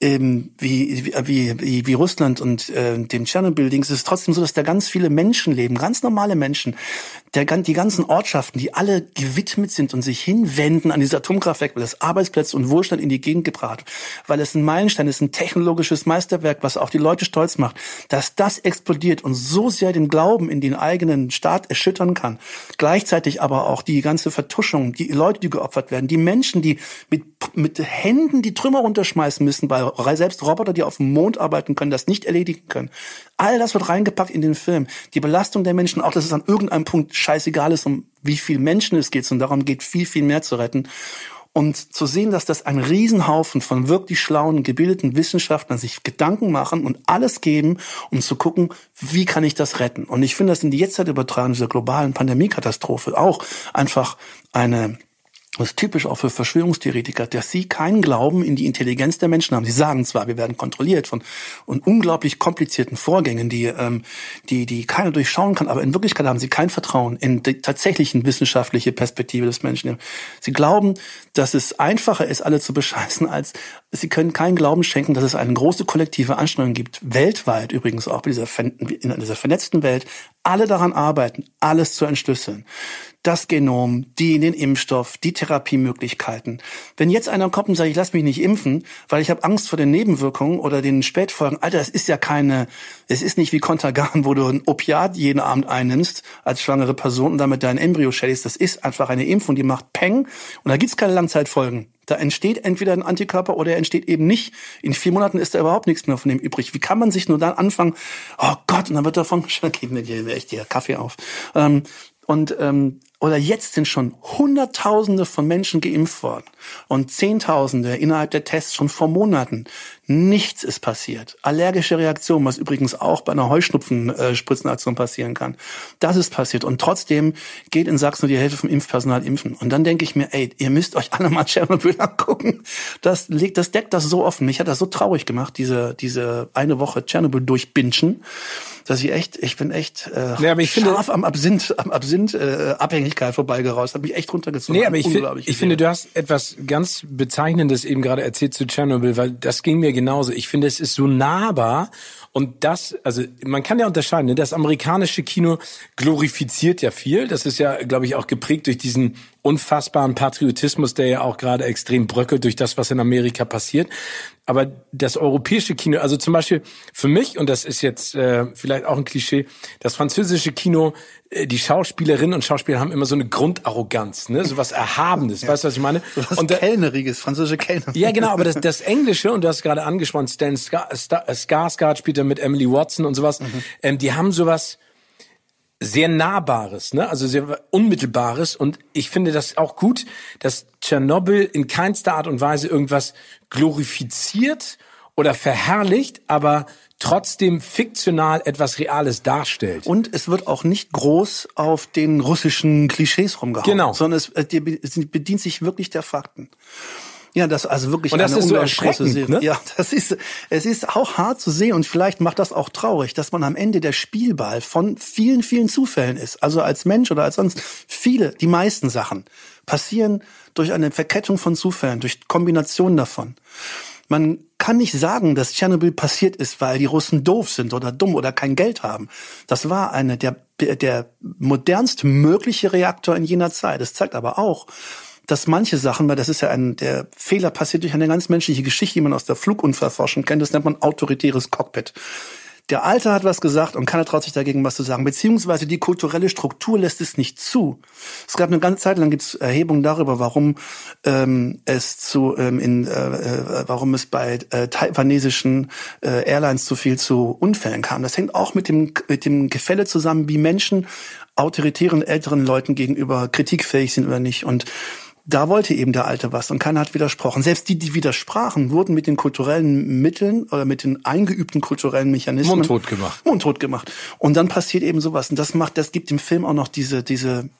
B: ähm, wie, wie, wie, wie Russland und äh, dem Tschernobyl-Ding ist es trotzdem so, dass da ganz viele Menschen leben, ganz normale Menschen, der, die ganzen Ortschaften, die alle gewidmet sind und sich hinwenden an dieses Atomkraftwerk, weil es Arbeitsplätze und Wohlstand in die Gegend gebracht, weil es ein Meilenstein ist, ein technologisches Meisterwerk, was auch die Leute stolz macht, dass das explodiert und so sehr den Glauben in den eigenen Staat erschüttern kann. Gleichzeitig aber auch die ganze Vertuschung, die Leute, die geopfert werden, die Menschen, die mit, mit Händen die Trümmer runterschmeißen müssen, selbst Roboter, die auf dem Mond arbeiten können, das nicht erledigen können. All das wird reingepackt in den Film. Die Belastung der Menschen, auch dass es an irgendeinem Punkt scheißegal ist, um wie viel Menschen es geht, und darum geht viel, viel mehr zu retten. Und zu sehen, dass das ein Riesenhaufen von wirklich schlauen, gebildeten Wissenschaftlern sich Gedanken machen und alles geben, um zu gucken, wie kann ich das retten. Und ich finde das in die Jetztzeit übertragen, dieser globalen Pandemiekatastrophe, auch einfach eine das ist typisch auch für Verschwörungstheoretiker, dass sie keinen Glauben in die Intelligenz der Menschen haben. Sie sagen zwar, wir werden kontrolliert von und unglaublich komplizierten Vorgängen, die, ähm, die, die keiner durchschauen kann, aber in Wirklichkeit haben sie kein Vertrauen in die tatsächlichen wissenschaftliche Perspektive des Menschen. Sie glauben, dass es einfacher ist, alle zu bescheißen, als sie können keinen Glauben schenken, dass es eine große kollektive Anstrengung gibt, weltweit übrigens auch in dieser vernetzten Welt, alle daran arbeiten, alles zu entschlüsseln das Genom, die den Impfstoff, die Therapiemöglichkeiten. Wenn jetzt einer kommt und sagt, ich lass mich nicht impfen, weil ich habe Angst vor den Nebenwirkungen oder den Spätfolgen, Alter, es ist ja keine, es ist nicht wie Contagan, wo du ein Opiat jeden Abend einnimmst als schwangere Person und damit dein Embryo schädigst. Das ist einfach eine Impfung, die macht Peng und da gibt's keine Langzeitfolgen. Da entsteht entweder ein Antikörper oder er entsteht eben nicht. In vier Monaten ist da überhaupt nichts mehr von dem übrig. Wie kann man sich nur dann anfangen, oh Gott, und dann wird davon, geht mir echt der Kaffee auf. Ähm, und ähm, oder jetzt sind schon Hunderttausende von Menschen geimpft worden und Zehntausende innerhalb der Tests schon vor Monaten. Nichts ist passiert. Allergische Reaktion, was übrigens auch bei einer Heuschnupfenspritzenaktion passieren kann. Das ist passiert. Und trotzdem geht in Sachsen nur die Hälfte vom Impfpersonal impfen. Und dann denke ich mir, ey, ihr müsst euch alle mal Tschernobyl angucken. Das legt, das deckt das so offen. Mich hat das so traurig gemacht, diese, diese eine Woche Tschernobyl durchbinschen dass ich echt, ich bin echt äh,
A: aber ich
B: scharf
A: finde,
B: am Absinth, am Absinth äh, Abhängigkeit vorbeigeraust, hat mich echt runtergezogen.
A: Nee, aber ich, find, ich finde, du hast etwas ganz Bezeichnendes eben gerade erzählt zu Tschernobyl, weil das ging mir genauso. Ich finde, es ist so nahbar und das, also man kann ja unterscheiden, ne? das amerikanische Kino glorifiziert ja viel. Das ist ja, glaube ich, auch geprägt durch diesen unfassbaren Patriotismus, der ja auch gerade extrem bröckelt durch das, was in Amerika passiert. Aber das europäische Kino, also zum Beispiel für mich, und das ist jetzt äh, vielleicht auch ein Klischee, das französische Kino, äh, die Schauspielerinnen und Schauspieler haben immer so eine Grundarroganz, ne? so was Erhabenes, ja. weißt du, was ich meine?
B: So was und Kellneriges, französische Kellner.
A: Ja, genau, aber das, das Englische, und du hast gerade angesprochen, Stan Skarsgård spielt da mit Emily Watson und sowas, mhm. ähm, die haben sowas sehr Nahbares, ne? also sehr Unmittelbares. Und ich finde das auch gut, dass Tschernobyl in keinster Art und Weise irgendwas glorifiziert oder verherrlicht, aber trotzdem fiktional etwas Reales darstellt.
B: Und es wird auch nicht groß auf den russischen Klischees rumgehauen,
A: genau.
B: sondern es, es bedient sich wirklich der Fakten. Ja, das also wirklich
A: und das
B: eine
A: ist so erschreckend. Ne?
B: Ja, das ist es ist auch hart zu sehen und vielleicht macht das auch traurig, dass man am Ende der Spielball von vielen vielen Zufällen ist. Also als Mensch oder als sonst viele, die meisten Sachen passieren durch eine Verkettung von Zufällen, durch Kombinationen davon. Man kann nicht sagen, dass Tschernobyl passiert ist, weil die Russen doof sind oder dumm oder kein Geld haben. Das war eine der, der modernst mögliche Reaktor in jener Zeit. Das zeigt aber auch, dass manche Sachen, weil das ist ja ein, der Fehler passiert durch eine ganz menschliche Geschichte, die man aus der Flugunfallforschung kennt, das nennt man autoritäres Cockpit. Der Alte hat was gesagt und keiner traut sich dagegen was zu sagen. Beziehungsweise die kulturelle Struktur lässt es nicht zu. Es gab eine ganze Zeit lang gibt's Erhebungen darüber, warum ähm, es zu ähm, in äh, äh, warum es bei äh, taiwanesischen äh, Airlines zu viel zu Unfällen kam. Das hängt auch mit dem mit dem Gefälle zusammen, wie Menschen autoritären älteren Leuten gegenüber kritikfähig sind oder nicht. Und da wollte eben der Alte was und keiner hat widersprochen. Selbst die, die widersprachen, wurden mit den kulturellen Mitteln oder mit den eingeübten kulturellen Mechanismen
A: mundtot gemacht.
B: Mundtot gemacht. Und dann passiert eben sowas. Und das macht, das gibt dem Film auch noch diese, diese,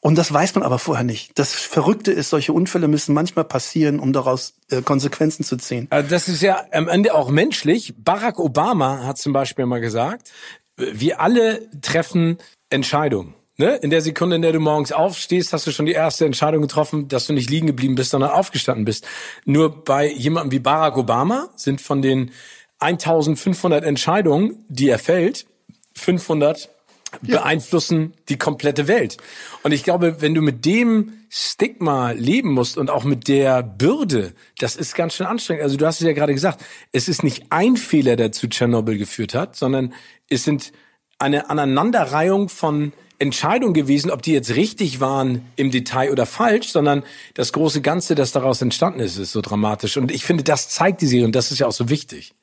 B: und das weiß man aber vorher nicht. Das Verrückte ist, solche Unfälle müssen manchmal passieren, um daraus äh, Konsequenzen zu ziehen.
A: Also das ist ja am Ende auch menschlich. Barack Obama hat zum Beispiel mal gesagt, wir alle treffen Entscheidungen. Ne? In der Sekunde, in der du morgens aufstehst, hast du schon die erste Entscheidung getroffen, dass du nicht liegen geblieben bist, sondern aufgestanden bist. Nur bei jemandem wie Barack Obama sind von den 1500 Entscheidungen, die er fällt, 500 ja. beeinflussen die komplette Welt. Und ich glaube, wenn du mit dem Stigma leben musst und auch mit der Bürde, das ist ganz schön anstrengend. Also du hast es ja gerade gesagt, es ist nicht ein Fehler, der zu Tschernobyl geführt hat, sondern es sind eine Aneinanderreihung von Entscheidung gewesen, ob die jetzt richtig waren im Detail oder falsch, sondern das große Ganze, das daraus entstanden ist, ist so dramatisch. Und ich finde, das zeigt die Serie und das ist ja auch so wichtig.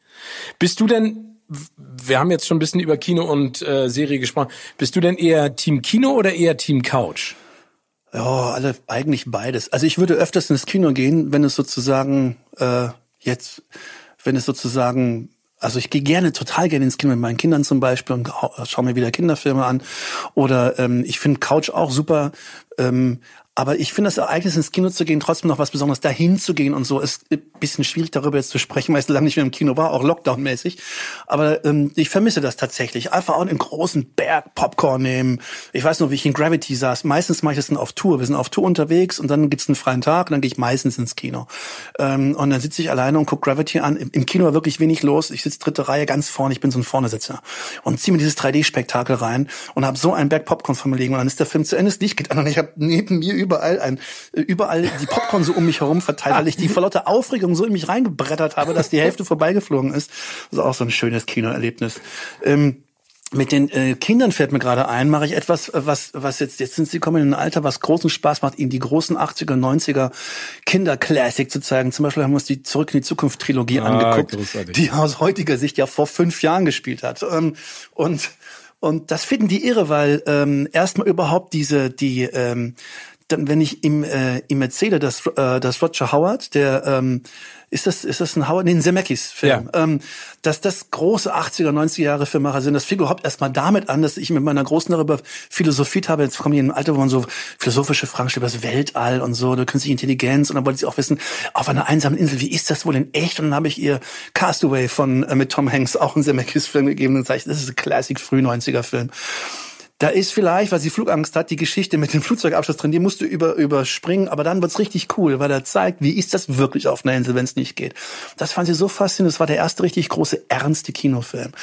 A: Bist du denn, wir haben jetzt schon ein bisschen über Kino und äh, Serie gesprochen, bist du denn eher Team Kino oder eher Team Couch?
B: Ja, alle eigentlich beides. Also ich würde öfters ins Kino gehen, wenn es sozusagen äh, jetzt, wenn es sozusagen also ich gehe gerne, total gerne ins Kino mit meinen Kindern zum Beispiel und schaue mir wieder Kinderfilme an. Oder ähm, ich finde Couch auch super. Ähm, aber ich finde das Ereignis ins Kino zu gehen trotzdem noch was Besonderes. Dahin zu gehen und so ist ein bisschen schwierig darüber jetzt zu sprechen, weil ich so lange nicht mehr im Kino war, auch Lockdown-mäßig. Aber ähm, ich vermisse das tatsächlich. Einfach auch einen großen Berg Popcorn nehmen. Ich weiß noch, wie ich in Gravity saß. Meistens mache ich das dann auf Tour. Wir sind auf Tour unterwegs und dann gibt's einen freien Tag und dann gehe ich meistens ins Kino. Ähm, und dann sitze ich alleine und gucke Gravity an. Im Kino war wirklich wenig los. Ich sitze dritte Reihe ganz vorne. Ich bin so ein Vornesitzer. Und ziehe mir dieses 3D-Spektakel rein und habe so einen Berg Popcorn vor mir liegen. Und dann ist der Film zu Ende, das Licht geht an und ich habe neben mir überall ein, überall die Popcorn so um mich herum verteilt, weil ich die vor lauter Aufregung so in mich reingebrettert habe, dass die Hälfte vorbeigeflogen ist. Das ist auch so ein schönes Kinoerlebnis. Ähm, mit den äh, Kindern fällt mir gerade ein, mache ich etwas, was, was jetzt, jetzt sind sie kommen in ein Alter, was großen Spaß macht, ihnen die großen 80er, 90er Kinderklassik zu zeigen. Zum Beispiel haben wir uns die Zurück in die Zukunft Trilogie ah, angeguckt, großartig. die aus heutiger Sicht ja vor fünf Jahren gespielt hat. Ähm, und und das finden die irre, weil ähm, erstmal überhaupt diese die ähm, wenn ich ihm äh, ihm erzähle, dass äh, dass Roger Howard, der ähm, ist das ist das ein Howard, nee, ein Zemeckis Film, ja. ähm, dass das große 80er 90er Jahre Filmmacher sind. Das fing überhaupt erstmal damit an, dass ich mit meiner großen darüber philosophiert habe. Jetzt kommen ich in ein Alter, wo man so philosophische Fragen stellt über das Weltall und so, der künstliche Intelligenz und dann wollte sie auch wissen, auf einer einsamen Insel, wie ist das wohl in echt? Und dann habe ich ihr Castaway von äh, mit Tom Hanks auch einen Zemeckis Film gegeben und sage ich, das ist ein Classic früh 90er Film. Da ist vielleicht, weil sie Flugangst hat, die Geschichte mit dem Flugzeugabschluss drin, die musst du über, überspringen, aber dann wird's richtig cool, weil er zeigt, wie ist das wirklich auf einer Insel, wenn es nicht geht. Das fand sie so faszinierend, das war der erste richtig große, ernste Kinofilm.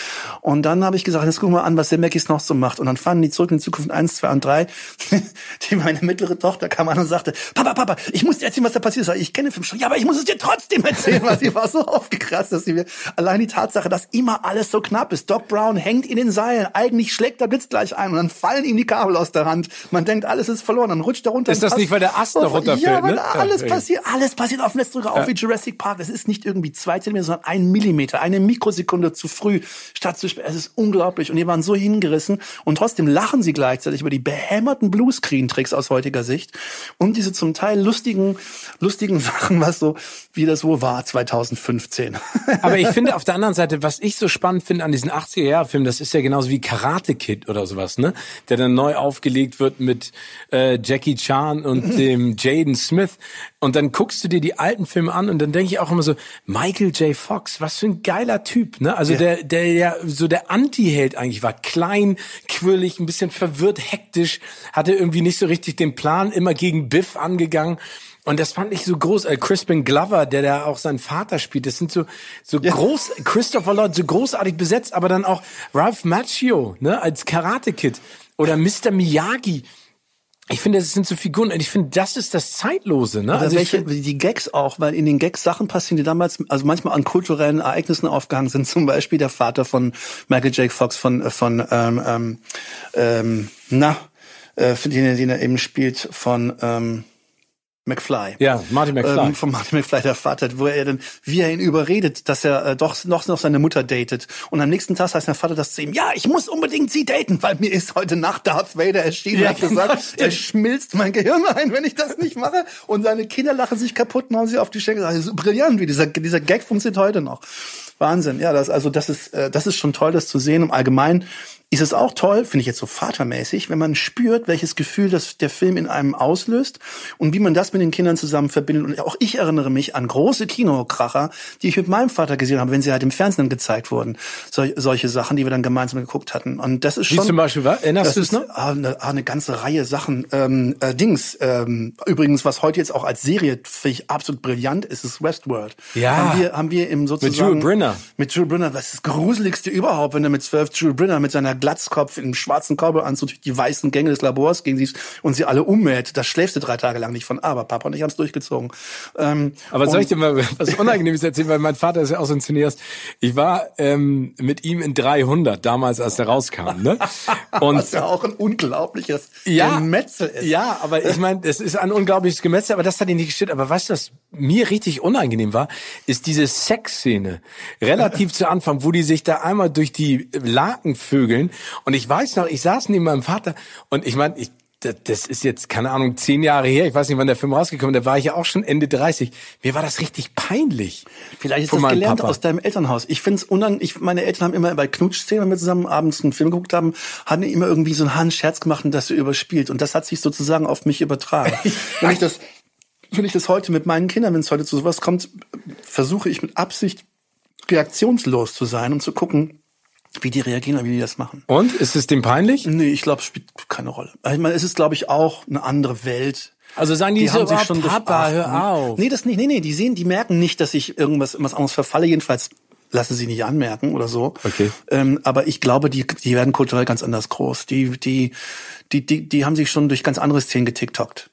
B: Und dann habe ich gesagt, jetzt gucken wir an, was Zemeckis noch so macht. Und dann fanden die zurück in die Zukunft eins, zwei und drei. die meine mittlere Tochter kam an und sagte, Papa, Papa, ich muss dir erzählen, was da passiert ist. Ich kenne den Film schon. Ja, aber ich muss es dir trotzdem erzählen, weil sie war so aufgekratzt, dass sie mir allein die Tatsache, dass immer alles so knapp ist. Doc Brown hängt in den Seilen, eigentlich schlägt der Blitz gleich ein dann fallen ihm die Kabel aus der Hand. Man denkt, alles ist verloren, dann rutscht er runter.
A: Ist das nicht, weil der Ast noch runterfällt?
B: Ja, weil ne? alles ja, passiert, alles passiert auf dem Netzdrücker, auch wie Jurassic Park. Es ist nicht irgendwie zwei Zentimeter, sondern ein Millimeter, eine Mikrosekunde zu früh statt zu spät. Es ist unglaublich. Und die waren so hingerissen und trotzdem lachen sie gleichzeitig über die behämmerten Bluescreen-Tricks aus heutiger Sicht und diese zum Teil lustigen, lustigen Sachen, was so, wie das wohl war 2015.
A: Aber ich finde auf der anderen Seite, was ich so spannend finde an diesen 80er-Jahr-Filmen, das ist ja genauso wie Karate Kid oder sowas, ne? Ne? Der dann neu aufgelegt wird mit äh, Jackie Chan und dem Jaden Smith. Und dann guckst du dir die alten Filme an und dann denke ich auch immer so, Michael J. Fox, was für ein geiler Typ, ne? Also ja. der, der ja so der Anti-Held eigentlich war. Klein, quirlig, ein bisschen verwirrt, hektisch, hatte irgendwie nicht so richtig den Plan, immer gegen Biff angegangen. Und das fand ich so groß. Äh, Crispin Glover, der da auch seinen Vater spielt, das sind so so ja. groß. Christopher Lloyd so großartig besetzt, aber dann auch Ralph Macchio, ne, als Karate Kid oder Mr. Miyagi. Ich finde, das sind so Figuren und ich finde, das ist das Zeitlose, ne?
B: Also welche, die Gags auch, weil in den Gags Sachen passieren, die damals, also manchmal an kulturellen Ereignissen aufgehangen sind. Zum Beispiel der Vater von Michael J. Fox von von ähm, ähm, ähm, na, äh, den, den er eben spielt von ähm, McFly.
A: Ja, Marty McFly. Ähm,
B: von Marty McFly, der Vater, wo er dann, wie er ihn überredet, dass er äh, doch noch, noch seine Mutter datet. Und am nächsten Tag heißt der Vater das zu ihm, ja, ich muss unbedingt sie daten, weil mir ist heute Nacht Darth Vader erschienen ja, und hat gesagt, genau, er schmilzt mein Gehirn ein, wenn ich das nicht mache. Und seine Kinder lachen sich kaputt und hauen sie auf die Schenkel. Das ist brillant, wie dieser, dieser Gag funktioniert heute noch. Wahnsinn. Ja, das, also das ist, äh, das ist schon toll, das zu sehen. Im Allgemeinen ist es auch toll, finde ich jetzt so vatermäßig, wenn man spürt, welches Gefühl das der Film in einem auslöst und wie man das mit den Kindern zusammen verbindet. Und auch ich erinnere mich an große Kinokracher, die ich mit meinem Vater gesehen habe, wenn sie halt im Fernsehen gezeigt wurden. Sol solche Sachen, die wir dann gemeinsam geguckt hatten. Und das ist schon.
A: Wie zum Beispiel, was? Erinnerst du es noch?
B: Ah, eine, ah, eine ganze Reihe Sachen. Ähm, äh, Dings. Ähm, übrigens, was heute jetzt auch als Serie finde ich absolut brillant ist, ist Westworld.
A: Ja.
B: Haben wir, haben wir im sozusagen.
A: Mit Jules Brenner.
B: Mit Jules Brenner. Was ist das Gruseligste überhaupt, wenn er mit zwölf Jules Brenner mit seiner Glatzkopf in einem schwarzen Cowboyanzug durch die weißen Gänge des Labors ging sie und sie alle ummäht. Das schläfst du drei Tage lang nicht von. Aber Papa und ich haben es durchgezogen.
A: Ähm, Aber soll ich dir mal was Unangenehmes erzählen? Weil mein Vater ist ja auch so ein Cineast. Ich war ähm, mit ihm in 300 damals, als er rauskam. Ne?
B: Und was ja auch ein unglaubliches
A: ja, Gemetzel ist. Ja, aber ich meine, es ist ein unglaubliches Gemetzel, aber das hat ihn nicht gestört. Aber weißt du, was mir richtig unangenehm war, ist diese Sexszene relativ zu Anfang, wo die sich da einmal durch die Laken vögeln und ich weiß noch, ich saß neben meinem Vater und ich meine, ich das ist jetzt, keine Ahnung, zehn Jahre her, ich weiß nicht, wann der Film rausgekommen ist, da war ich ja auch schon Ende 30. Mir war das richtig peinlich.
B: Vielleicht ist das gelernt Papa. aus deinem Elternhaus. Ich finde es unang ich, meine Eltern haben immer bei Knutschszenen, wenn wir zusammen abends einen Film geguckt haben, hatten immer irgendwie so einen Hahn Scherz gemacht und das so überspielt. Und das hat sich sozusagen auf mich übertragen. wenn ich das, wenn ich das heute mit meinen Kindern, wenn es heute zu sowas kommt, versuche ich mit Absicht reaktionslos zu sein und zu gucken, wie die reagieren und wie die das machen.
A: Und ist es dem peinlich?
B: Nee, ich glaube, es spielt keine Rolle. Ich meine, es ist, glaube ich, auch eine andere Welt.
A: Also sagen die, die so, haben sich oh, schon Papa, hör auf.
B: Nee, das nicht. Nee, nee, die sehen, die merken nicht, dass ich irgendwas, irgendwas anderes verfalle. Jedenfalls lassen sie nicht anmerken oder so.
A: Okay.
B: Ähm, aber ich glaube, die, die werden kulturell ganz anders groß. Die, die, die, die, die haben sich schon durch ganz andere Szenen getiktokt.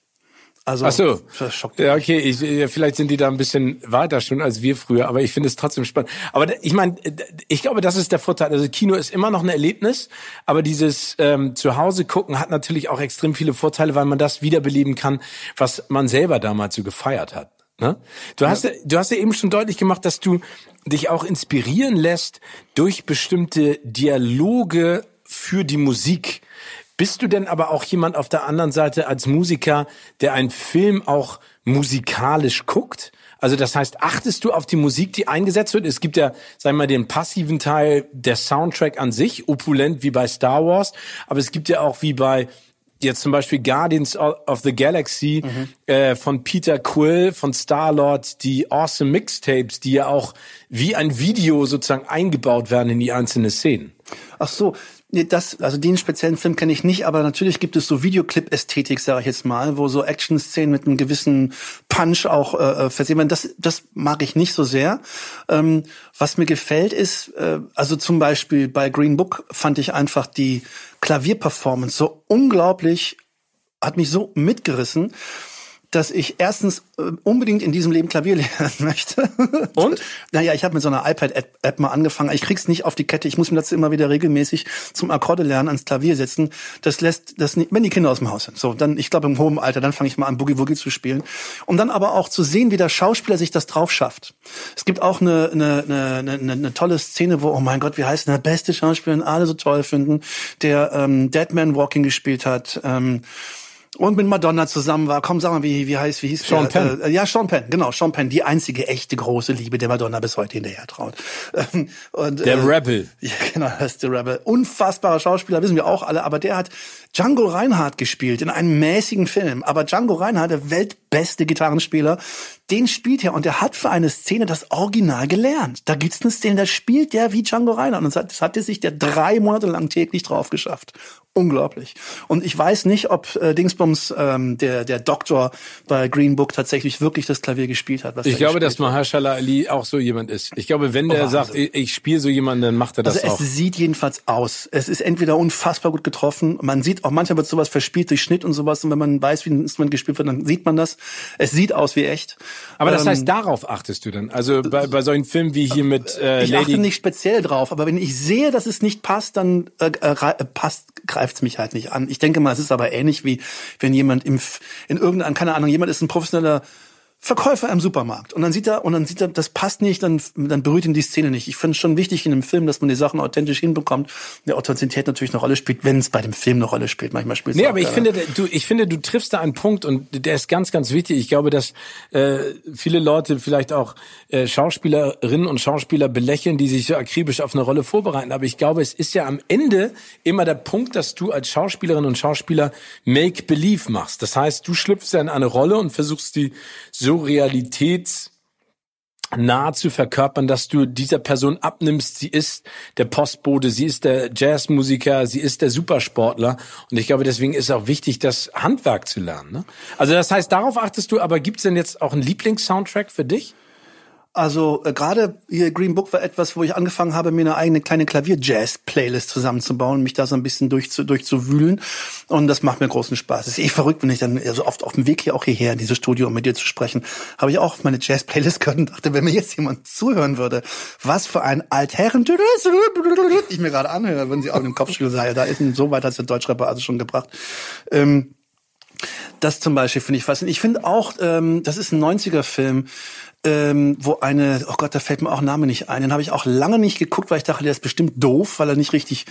A: Also, Ach so. Das schockt ja, okay, ich, vielleicht sind die da ein bisschen weiter schon als wir früher, aber ich finde es trotzdem spannend. Aber ich meine, ich glaube, das ist der Vorteil. Also Kino ist immer noch ein Erlebnis, aber dieses ähm, Zuhause gucken hat natürlich auch extrem viele Vorteile, weil man das wiederbeleben kann, was man selber damals so gefeiert hat. Ne? Du hast ja. du hast ja eben schon deutlich gemacht, dass du dich auch inspirieren lässt durch bestimmte Dialoge für die Musik. Bist du denn aber auch jemand auf der anderen Seite als Musiker, der einen Film auch musikalisch guckt? Also das heißt, achtest du auf die Musik, die eingesetzt wird? Es gibt ja, sagen wir mal, den passiven Teil, der Soundtrack an sich, opulent wie bei Star Wars, aber es gibt ja auch wie bei jetzt zum Beispiel Guardians of the Galaxy mhm. äh, von Peter Quill, von Star-Lord, die Awesome Mixtapes, die ja auch wie ein Video sozusagen eingebaut werden in die einzelnen Szenen.
B: Ach so, Nee, das, also den speziellen Film kenne ich nicht, aber natürlich gibt es so Videoclip-Ästhetik, sage ich jetzt mal, wo so Action-Szenen mit einem gewissen Punch auch äh, äh, versehen werden. Das, das mag ich nicht so sehr. Ähm, was mir gefällt ist, äh, also zum Beispiel bei Green Book fand ich einfach die Klavierperformance so unglaublich, hat mich so mitgerissen dass ich erstens äh, unbedingt in diesem Leben Klavier lernen möchte.
A: Und?
B: naja, ich habe mit so einer iPad-App mal angefangen. Ich krieg's nicht auf die Kette. Ich muss mir dazu immer wieder regelmäßig zum Akkorde lernen ans Klavier setzen. Das lässt das nicht, wenn die Kinder aus dem Haus sind. So, dann ich glaube im hohen Alter, dann fange ich mal an Boogie Woogie zu spielen, um dann aber auch zu sehen, wie der Schauspieler sich das drauf schafft. Es gibt auch eine eine eine, eine, eine tolle Szene, wo oh mein Gott, wie heißt der beste Schauspieler, den alle so toll finden, der ähm, Dead Man Walking gespielt hat. Ähm, und mit Madonna zusammen war. Komm, sag mal, wie, wie heißt, wie hieß
A: Sean
B: der?
A: Penn.
B: Äh, ja, Sean Penn, genau, Sean Penn, die einzige echte große Liebe, der Madonna bis heute hinterher traut. Ähm, und,
A: Der Rebel.
B: Ja, genau, das ist der Rebel. Unfassbarer Schauspieler, wissen wir auch alle, aber der hat Django Reinhardt gespielt in einem mäßigen Film. Aber Django Reinhardt, der weltbeste Gitarrenspieler, den spielt er und der hat für eine Szene das Original gelernt. Da gibt's eine Szene, da spielt der wie Django Reinhardt und das hat, das hat er sich der drei Monate lang täglich drauf geschafft. Unglaublich. Und ich weiß nicht, ob äh, Dingsbums, ähm, der, der Doktor bei Green Book tatsächlich wirklich das Klavier gespielt hat. Was
A: Ich
B: er
A: glaube, dass Mahershala Ali auch so jemand ist. Ich glaube, wenn der
B: Oh,
A: sagt, ich, ich spiele so jemanden, dann macht er das
B: Also
A: auch.
B: es sieht jedenfalls aus. Es ist entweder unfassbar gut getroffen. Man sieht auch manchmal wird sowas verspielt durch Schnitt und sowas. Und wenn man weiß, wie ein Instrument gespielt wird, dann sieht man das. Es sieht aus wie echt.
A: Aber das
B: Ähm,
A: heißt, darauf achtest du dann. Also bei, bei solchen Filmen wie hier mit äh,
B: ich
A: Lady.
B: achte nicht speziell drauf, aber wenn ich sehe, dass es nicht passt, dann äh, äh, passt, greift es mich halt nicht an. Ich denke mal, es ist aber ähnlich wie wenn jemand im in irgendeinem, keine Ahnung, jemand ist ein professioneller Verkäufer im Supermarkt und dann sieht er und dann sieht er, das passt nicht, dann dann berührt ihn die Szene nicht. Ich finde es schon wichtig in einem Film, dass man die Sachen authentisch hinbekommt. Der Authentizität natürlich eine Rolle spielt, wenn es bei dem Film eine Rolle spielt. Manchmal spielt es
A: Nee, aber ich
B: keiner.
A: finde, du, ich finde, du triffst da einen Punkt und der ist ganz, ganz wichtig. Ich glaube, dass äh, viele Leute vielleicht auch äh, Schauspielerinnen und Schauspieler belächeln, die sich so akribisch auf eine Rolle vorbereiten. Aber ich glaube, es ist ja am Ende immer der Punkt, dass du als Schauspielerin und Schauspieler Make-Believe machst. Das heißt, du schlüpfst ja in eine Rolle und versuchst die so realitäts nahe zu verkörpern, dass du dieser Person abnimmst, sie ist der Postbote, sie ist der Jazzmusiker, sie ist der Supersportler. Und ich glaube, deswegen ist auch wichtig, das Handwerk zu lernen. Ne? Also das heißt, darauf achtest du, aber gibt's denn jetzt auch einen Lieblingssoundtrack für dich?
B: Also äh, gerade hier Green Book war etwas, wo ich angefangen habe, mir eine eigene kleine Klavier-Jazz-Playlist zusammenzubauen, mich da so ein bisschen durchzu, durchzuwühlen. Und das macht mir großen Spaß. Es ist eh verrückt, wenn ich dann so oft auf dem Weg hier auch hierher in dieses Studio, um mit dir zu sprechen, habe ich auch auf meine Jazz-Playlist gehört und dachte, wenn mir jetzt jemand zuhören würde, was für ein Altherren ich mir gerade anhöre, würden sie auch in den Kopf schütteln, sagen, ja, da ist ein, so weit hat der Deutschrapper also schon gebracht. Ähm, das zum Beispiel finde ich faszinierend. Ich finde auch, ähm, das ist ein 90er-Film, ähm, wo eine, oh Gott, da fällt mir auch ein Name nicht ein. Den habe ich auch lange nicht geguckt, weil ich dachte, der ist bestimmt doof, weil er nicht richtig,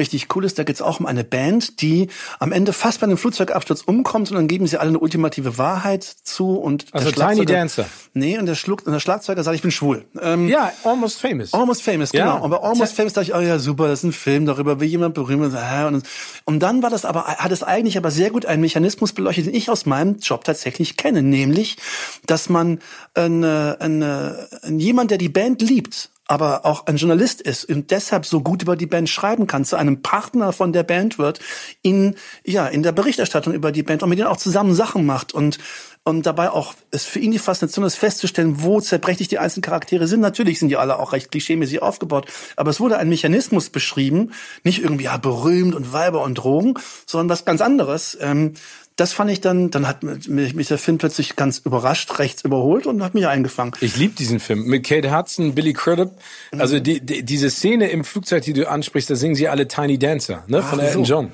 B: richtig cool ist. Da geht es auch um eine Band, die am Ende fast bei einem Flugzeugabsturz umkommt und dann geben sie alle eine ultimative Wahrheit zu und
A: Also
B: der
A: Tiny Dancer.
B: Nee, und der, Schluck, und der Schlagzeuger sagt, ich bin schwul. Ähm,
A: Ja, Almost Famous.
B: Almost Famous,
A: Ja.
B: genau. Und bei Almost Famous dachte ich, oh ja, super, das ist ein Film darüber, wie jemand berühmt ist. Ah, Und, und dann war das aber, hat es eigentlich aber sehr gut einen Mechanismus beleuchtet, den ich aus meinem Job tatsächlich kenne, nämlich, dass man eine, eine, jemand, der die Band liebt, aber auch ein Journalist ist und deshalb so gut über die Band schreiben kann, zu einem Partner von der Band wird, in, ja, in der Berichterstattung über die Band und mit denen auch zusammen Sachen macht und, und dabei auch es für ihn die Faszination ist, festzustellen, wo zerbrechlich die einzelnen Charaktere sind. Natürlich sind die alle auch recht klischeemäßig aufgebaut, aber es wurde ein Mechanismus beschrieben, nicht irgendwie ja berühmt und Weiber und Drogen, sondern was ganz anderes. Ähm, das fand ich dann, dann hat mich, mich der Film plötzlich ganz überrascht, rechts überholt und hat mich eingefangen.
A: Ich liebe diesen Film mit Kate Hudson, Billy Crudup. Also die, die, diese Szene im Flugzeug, die du ansprichst, da singen sie alle Tiny Dancer, ne, von
B: Ach
A: Elton
B: so.
A: John.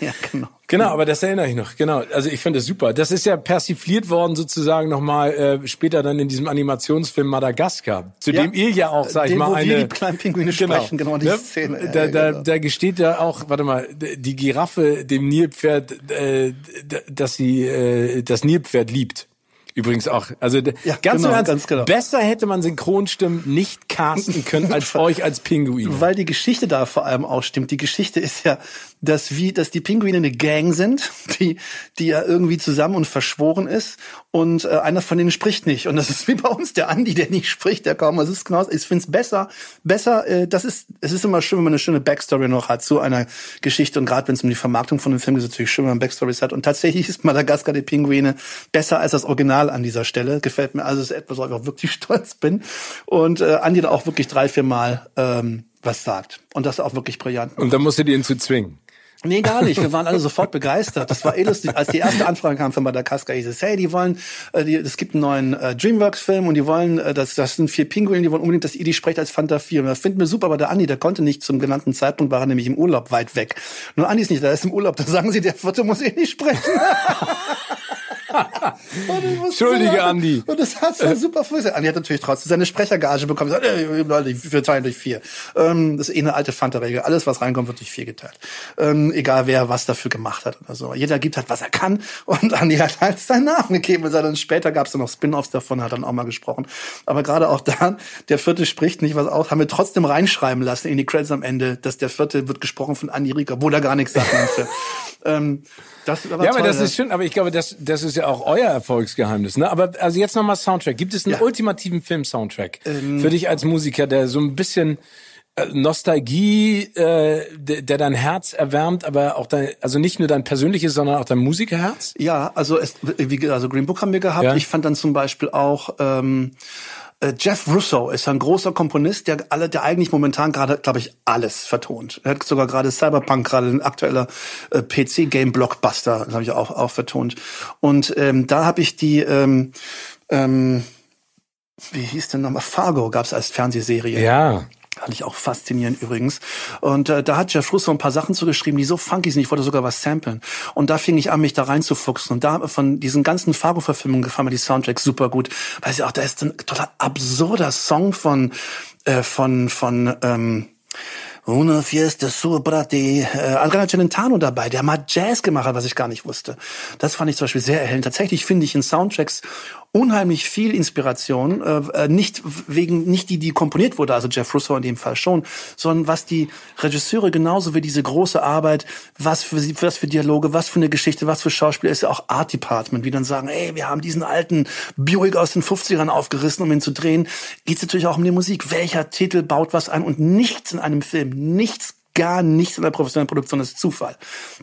B: Ja, genau.
A: Genau, aber das erinnere ich noch. Genau. Also ich finde das super. Das ist ja persifliert worden sozusagen nochmal äh, später dann in diesem Animationsfilm Madagaskar, zu
B: Ja.
A: dem ihr ja auch, sag ich
B: Den,
A: mal,
B: wo wir
A: eine
B: die kleinen Pinguine sprechen, genau, die
A: ne?
B: Szene.
A: Da, da,
B: genau.
A: da gesteht ja auch, warte mal, die Giraffe dem Nilpferd, äh, dass sie äh, das Nilpferd liebt. Übrigens auch. Also
B: Ja,
A: ganz,
B: genau,
A: Ernst,
B: ganz genau.
A: besser hätte man Synchronstimmen nicht casten können als euch als Pinguine.
B: Weil die Geschichte da vor allem auch stimmt. Die Geschichte ist ja, dass wie, dass die Pinguine eine Gang sind, die, die ja irgendwie zusammen und verschworen ist und äh, einer von denen spricht nicht. Und das ist wie bei uns der Andi, der nicht spricht, der kaum. Es ist genau, ich finde es besser, besser. Äh, das ist, es ist immer schön, wenn man eine schöne Backstory noch hat zu einer Geschichte und gerade wenn es um die Vermarktung von einem Film geht, ist es natürlich schön, wenn man Backstories hat. Und tatsächlich ist Madagaskar die Pinguine besser als das Original an dieser Stelle. Gefällt mir. Also ist etwas, worauf ich auch wirklich stolz bin. Und äh, Andi da auch wirklich drei, vier Mal ähm, was sagt. Und das auch wirklich brillant.
A: Und dann musstet ihr ihn zu zwingen.
B: Nee, gar nicht. Wir waren alle sofort begeistert. Das war eh lustig. Als die erste Anfrage kam von Madagaskar, hieß es, hey, die wollen, äh, die, es gibt einen neuen äh, Dreamworks-Film und die wollen, äh, das, das sind vier Pinguine, die wollen unbedingt, dass ihr die sprecht als Fanta 4. Und das finden wir super, aber der Andi, der konnte nicht zum genannten Zeitpunkt, war er nämlich im Urlaub weit weg. Nur Andi ist nicht, da ist im Urlaub, da sagen sie, der Vierte muss eh nicht sprechen.
A: Entschuldige, Andi.
B: Und das hat so super funktioniert. Andi hat natürlich trotzdem seine Sprechergage bekommen. Sagt, ey, Leute, wir teilen durch vier. Ähm, das ist eh eine alte Fanta-Regel. Alles, was reinkommt, wird durch vier geteilt. Ähm, egal, wer was dafür gemacht hat oder so. Jeder gibt halt, was er kann. Und Andi hat halt seinen Namen gegeben. Und dann später gab es dann noch Spin-offs davon, hat dann auch mal gesprochen. Aber gerade auch da, der vierte spricht nicht was aus, haben wir trotzdem reinschreiben lassen in die Credits am Ende, dass der vierte wird gesprochen von Andi Rieger, obwohl er gar nichts sagt. ähm,
A: das ja, aber toll, das ja. ist schön, aber ich glaube, das, das ist ja auch euer Erfolgsgeheimnis. Ne? Aber also jetzt nochmal Soundtrack. Gibt es einen ja. ultimativen Film-Soundtrack ähm, für dich als Musiker, der so ein bisschen äh, Nostalgie, äh, der, der dein Herz erwärmt, aber auch dein, also nicht nur dein persönliches, sondern auch dein Musikerherz?
B: Ja, also es, wie, also Green Book haben wir gehabt. Ja. Ich fand dann zum Beispiel auch ähm, äh, Jeff Russo ist ein großer Komponist, der alle, der eigentlich momentan gerade, glaube ich, alles vertont. Er hat sogar gerade Cyberpunk, gerade ein aktueller äh, PC-Game-Blockbuster, habe ich auch, auch vertont. Und ähm, da habe ich die, ähm, ähm, wie hieß denn nochmal? Fargo gab es als Fernsehserie.
A: Ja.
B: Fand ich auch faszinierend übrigens. Und äh, da hat Jeff Russo ein paar Sachen zugeschrieben, die so funky sind. Ich wollte sogar was samplen. Und da fing ich an, mich da reinzufuchsen. Und da von diesen ganzen Fargo-Verfilmungen gefallen mir die Soundtracks super gut. Weil sie auch, da ist ein total absurder Song von, äh, von, von, ähm, Una fiesta di äh, Adriano Celentano dabei, der mal Jazz gemacht hat, was ich gar nicht wusste. Das fand ich zum Beispiel sehr erhellend. Tatsächlich finde ich in Soundtracks unheimlich viel Inspiration, äh, äh, nicht wegen nicht die die komponiert wurde, also Jeff Russo in dem Fall schon, sondern was die Regisseure genauso wie diese große Arbeit, was für was für Dialoge, was für eine Geschichte, was für Schauspieler ist ja auch Art Department, wie dann sagen, ey, wir haben diesen alten Buick aus den 50ern aufgerissen, um ihn zu drehen. Geht's natürlich auch um die Musik. Welcher Titel baut was ein und nichts in einem Film, nichts gar nichts in der professionellen Produktion, das ist Zufall.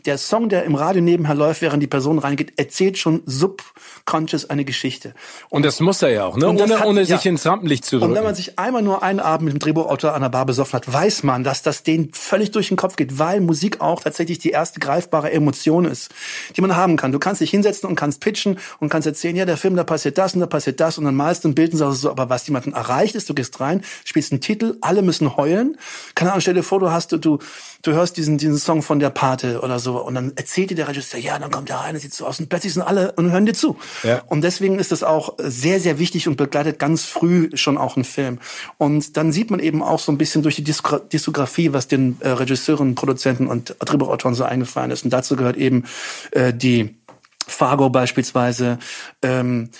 B: Der Song, der im Radio nebenher läuft, während die Person reingeht, erzählt schon subconscious eine Geschichte.
A: Und, und das muss er ja auch, ne? Ohne, hat, ohne sich ja. ins Rampenlicht zu drücken.
B: Und wenn man sich einmal nur einen Abend mit dem Drehbuchautor an der Bar besoffen hat, weiß man, dass das denen völlig durch den Kopf geht, weil Musik auch tatsächlich die erste greifbare Emotion ist, die man haben kann. Du kannst dich hinsetzen und kannst pitchen und kannst erzählen, ja, der Film, da passiert das und da passiert das und dann malst du ein Bild und sagst so, aber was jemanden erreicht ist, du gehst rein, spielst einen Titel, alle müssen heulen. Keine Ahnung, stell dir vor, du hast, du, du hörst diesen, diesen Song von der Pate oder so und dann erzählt dir der Regisseur, ja, dann kommt der eine, sieht so aus und plötzlich sind alle und hören dir zu. Ja. Und deswegen ist das auch sehr, sehr wichtig und begleitet ganz früh schon auch einen Film. Und dann sieht man eben auch so ein bisschen durch die Diskografie, was den äh, Regisseuren, Produzenten und Drehbuchautoren so eingefallen ist. Und dazu gehört eben äh, die Fargo beispielsweise ähm,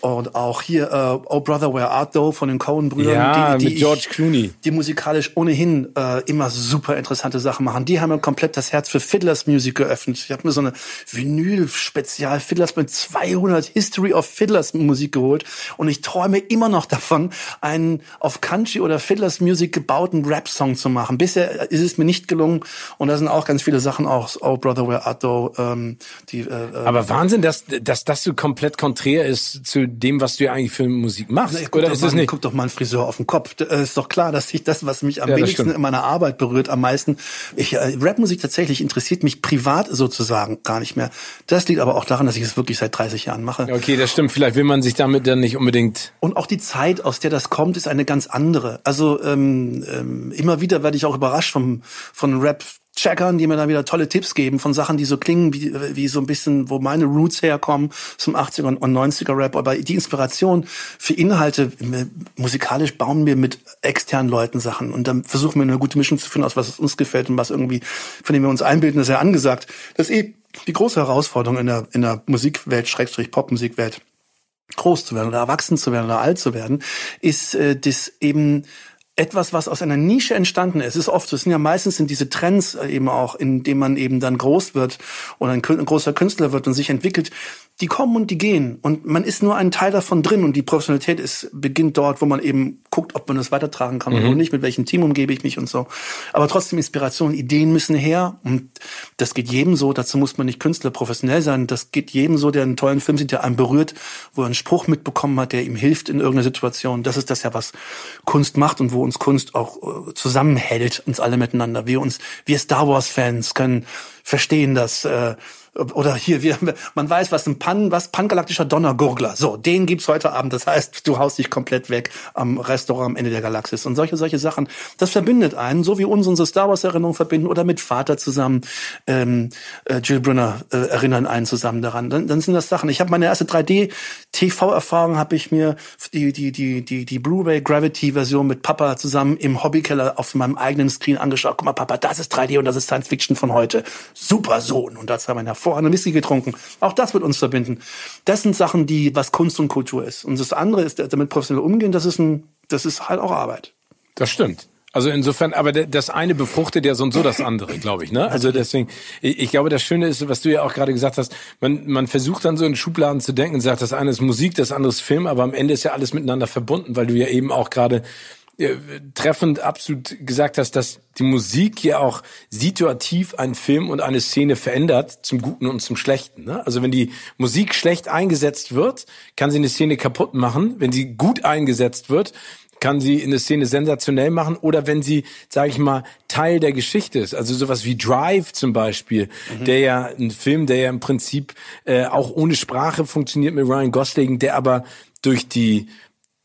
B: und auch hier äh, Oh Brother Where Art Thou von den Coen-Brüdern,
A: ja, die, die mit George ich, Clooney,
B: die musikalisch ohnehin äh, immer super interessante Sachen machen. Die haben mir komplett das Herz für Fiddlers Music geöffnet. Ich habe mir so eine Vinyl-Spezial Fiddlers mit 200 History of Fiddlers Musik geholt und ich träume immer noch davon, einen auf Country oder Fiddlers Music gebauten Rap-Song zu machen. Bisher ist es mir nicht gelungen und da sind auch ganz viele Sachen aus Oh Brother Where Art Thou. Ähm, die, äh,
A: Aber Wahnsinn, dass, dass das so komplett konträr ist zu dem, was du ja eigentlich für Musik machst.
B: Na, Oder ist es nicht? Guck doch mal ein Friseur auf den Kopf. Äh, ist doch klar, dass ich das, was mich am ja, wenigsten in meiner Arbeit berührt, am meisten. Ich, äh, Rapmusik tatsächlich interessiert mich privat sozusagen gar nicht mehr. Das liegt aber auch daran, dass ich es wirklich seit 30 Jahren mache.
A: Okay, das stimmt. Vielleicht will man sich damit dann nicht unbedingt.
B: Und auch die Zeit, aus der das kommt, ist eine ganz andere. Also ähm, ähm, immer wieder werde ich auch überrascht vom von Rap Checkern, die mir dann wieder tolle Tipps geben von Sachen, die so klingen wie, wie so ein bisschen, wo meine Roots herkommen, zum 80er und 90er Rap. Aber die Inspiration für Inhalte, musikalisch bauen wir mit externen Leuten Sachen und dann versuchen wir eine gute Mischung zu finden, aus was uns gefällt und was irgendwie, von dem wir uns einbilden, ist ja angesagt. Das ist eh die große Herausforderung in der, in der Musikwelt, Schrägstrich Popmusikwelt groß zu werden oder erwachsen zu werden oder alt zu werden, ist äh, das eben etwas, was aus einer Nische entstanden ist. Es ist oft, es sind ja meistens sind diese Trends eben auch, in dem man eben dann groß wird oder ein großer Künstler wird und sich entwickelt, die kommen und die gehen. Und man ist nur ein Teil davon drin. Und die Professionalität ist, beginnt dort, wo man eben guckt, ob man das weitertragen kann mhm. oder nicht, mit welchem Team umgebe ich mich und so. Aber trotzdem Inspiration, Ideen müssen her. Und das geht jedem so. Dazu muss man nicht Künstler professionell sein. Das geht jedem so, der einen tollen Film sieht, der einen berührt, wo er einen Spruch mitbekommen hat, der ihm hilft in irgendeiner Situation. Das ist das ja, was Kunst macht und wo uns Kunst auch äh, zusammenhält, uns alle miteinander. Wir uns, wir Star Wars Fans können verstehen, dass, äh, oder hier, wir, man weiß, was ein Pan, was pangalaktischer Donnergurgler. So, den gibt's heute Abend. Das heißt, du haust dich komplett weg am Restaurant am Ende der Galaxis und solche solche Sachen. Das verbindet einen, so wie uns unsere Star Wars Erinnerungen verbinden oder mit Vater zusammen. Ähm, äh, Jill Brunner äh, erinnern einen zusammen daran. Dann, dann sind das Sachen. Ich habe meine erste 3D TV Erfahrung habe ich mir die die die die die Blu-ray Gravity Version mit Papa zusammen im Hobbykeller auf meinem eigenen Screen angeschaut. Guck mal, Papa, das ist 3D und das ist Science Fiction von heute. Super Sohn und das haben wir hervor hervorragende Whisky getrunken. Auch das wird uns verbinden. Das sind Sachen, die, was Kunst und Kultur ist. Und das andere ist, damit professionell umgehen, das ist ein, das ist halt auch Arbeit.
A: Das stimmt. Also insofern, aber das eine befruchtet ja so und so das andere, glaube ich. Ne? Also deswegen, ich glaube, das Schöne ist, was du ja auch gerade gesagt hast, man, man versucht dann so in Schubladen zu denken und sagt, das eine ist Musik, das andere ist Film, aber am Ende ist ja alles miteinander verbunden, weil du ja eben auch gerade treffend absolut gesagt hast, dass die Musik ja auch situativ einen Film und eine Szene verändert, zum Guten und zum Schlechten. Ne? Also wenn die Musik schlecht eingesetzt wird, kann sie eine Szene kaputt machen. Wenn sie gut eingesetzt wird, kann sie eine Szene sensationell machen oder wenn sie, sage ich mal, Teil der Geschichte ist. Also sowas wie Drive zum Beispiel, mhm. der ja ein Film, der ja im Prinzip äh, auch ohne Sprache funktioniert mit Ryan Gosling, der aber durch die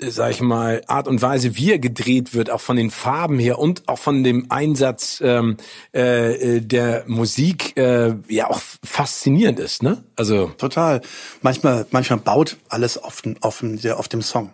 A: sag ich mal, Art und Weise, wie er gedreht wird, auch von den Farben her und auch von dem Einsatz ähm, äh, der Musik, äh, ja auch faszinierend ist, ne?
B: Also total. Manchmal, manchmal baut alles auf, auf, auf dem Song.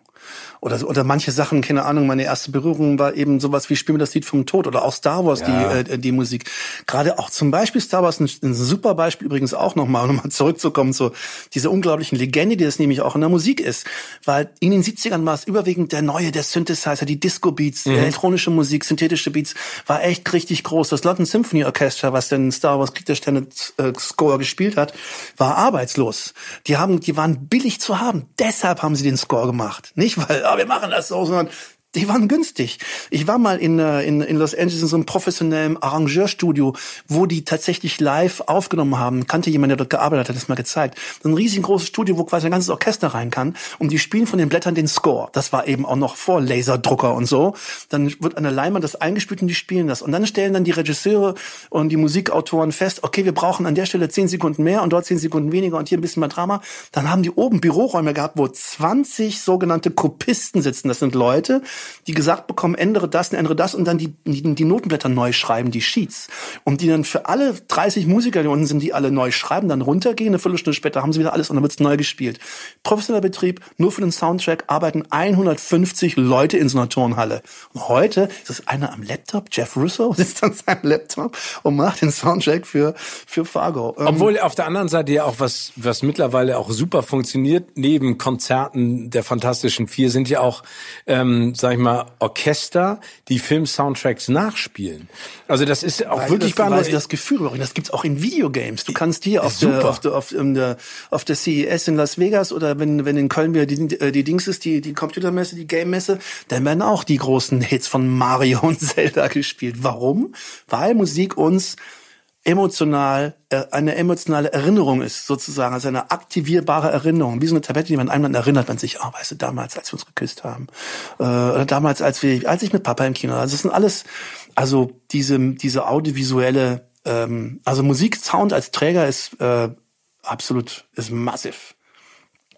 B: Oder, oder manche Sachen, keine Ahnung, meine erste Berührung war eben sowas wie Spiel mir das Lied vom Tod oder auch Star Wars, ja. die, äh, die Musik. Gerade auch zum Beispiel Star Wars, ein, ein super Beispiel übrigens auch nochmal, um nochmal zurückzukommen zu dieser unglaublichen Legende, die das nämlich auch in der Musik ist. Weil in den 70ern war es überwiegend der neue, der Synthesizer, die Disco-Beats, mhm. elektronische Musik, synthetische Beats, war echt richtig groß. Das London Symphony Orchestra, was denn Star Wars Krieg der Sterne äh, Score gespielt hat, war arbeitslos. Die haben, die waren billig zu haben. Deshalb haben sie den Score gemacht. Nicht, weil ah, wir machen das so, sondern die waren günstig. Ich war mal in, äh, in, in Los Angeles in so einem professionellen Arrangeurstudio, wo die tatsächlich live aufgenommen haben. Kannte jemand, der dort gearbeitet hat, hat das mal gezeigt. So ein riesengroßes Studio, wo quasi ein ganzes Orchester rein kann. Und die spielen von den Blättern den Score. Das war eben auch noch vor Laserdrucker und so. Dann wird an der Leinwand das eingespielt und die spielen das. Und dann stellen dann die Regisseure und die Musikautoren fest, okay, wir brauchen an der Stelle zehn Sekunden mehr und dort zehn Sekunden weniger und hier ein bisschen mehr Drama. Dann haben die oben Büroräume gehabt, wo 20 sogenannte Kopisten sitzen. Das sind Leute, die gesagt bekommen, ändere das, ändere das und dann die, die, die Notenblätter neu schreiben, die Sheets. Und die dann für alle 30 Musiker, die unten sind, die alle neu schreiben, dann runtergehen, eine Viertelstunde später haben sie wieder alles und dann wird's neu gespielt. Professioneller Betrieb, nur für den Soundtrack arbeiten 150 Leute in so einer Turnhalle. Und heute ist das einer am Laptop, Jeff Russo sitzt an seinem Laptop und macht den Soundtrack für, für Fargo.
A: Ähm, Obwohl auf der anderen Seite ja auch was, was mittlerweile auch super funktioniert, neben Konzerten der Fantastischen Vier sind ja auch, ähm, sag ich mal, Orchester, die Film-Soundtracks nachspielen. Also das ist auch weil wirklich
B: das, weil das Gefühl, das gibt's auch in Videogames. Du kannst hier auf der, auf der, auf, der, auf der CES in Las Vegas oder wenn, wenn in Köln wieder die, äh, die Dings ist, die, die Computermesse, die Game-Messe, dann werden auch die großen Hits von Mario und Zelda gespielt. Warum? Weil Musik uns emotional äh, eine emotionale Erinnerung ist, sozusagen, also eine aktivierbare Erinnerung, wie so eine Tablette, die man einmal erinnert, man sich, oh, weißt du, damals, als wir uns geküsst haben, äh, oder damals, als wir, als ich mit Papa im Kino, also das sind alles, also diese diese audiovisuelle, ähm, also Musiksound als Träger ist äh, absolut, ist massiv.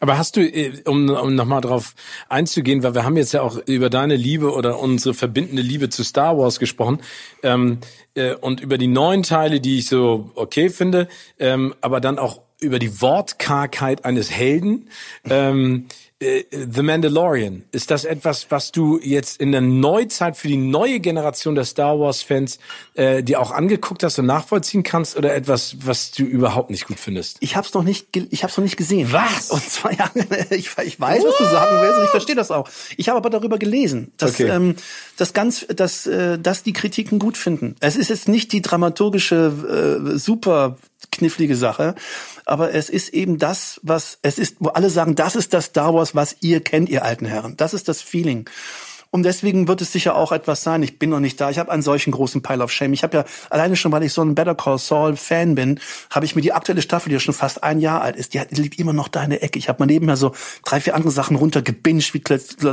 A: Aber hast du, äh, um, um nochmal drauf einzugehen, weil wir haben jetzt ja auch über deine Liebe oder unsere verbindende Liebe zu Star Wars gesprochen ähm, äh, und über die neuen Teile, die ich so okay finde, ähm, aber dann auch über die Wortkargheit eines Helden. Ähm, äh, The Mandalorian, ist das etwas, was du jetzt in der Neuzeit für die neue Generation der Star Wars-Fans äh, dir auch angeguckt hast und nachvollziehen kannst oder etwas, was du überhaupt nicht gut findest?
B: Ich habe es noch nicht, ich habe noch nicht gesehen.
A: Was?
B: Und zwar ja, ich, ich weiß, What? was du sagen willst und ich verstehe das auch. Ich habe aber darüber gelesen, dass okay. ähm, das ganz, dass, äh, dass die Kritiken gut finden. Es ist jetzt nicht die dramaturgische äh, super knifflige Sache, aber es ist eben das, was es ist, wo alle sagen, das ist das Star Wars, was ihr kennt, ihr alten Herren. Das ist das Feeling. Und deswegen wird es sicher auch etwas sein. Ich bin noch nicht da. Ich habe einen solchen großen Pile of Shame. Ich habe ja alleine schon, weil ich so ein Better Call Saul Fan bin, habe ich mir die aktuelle Staffel, die ja schon fast ein Jahr alt ist, die, die liegt immer noch da in der Ecke. Ich habe mal nebenher so drei, vier andere Sachen runtergebinged, wie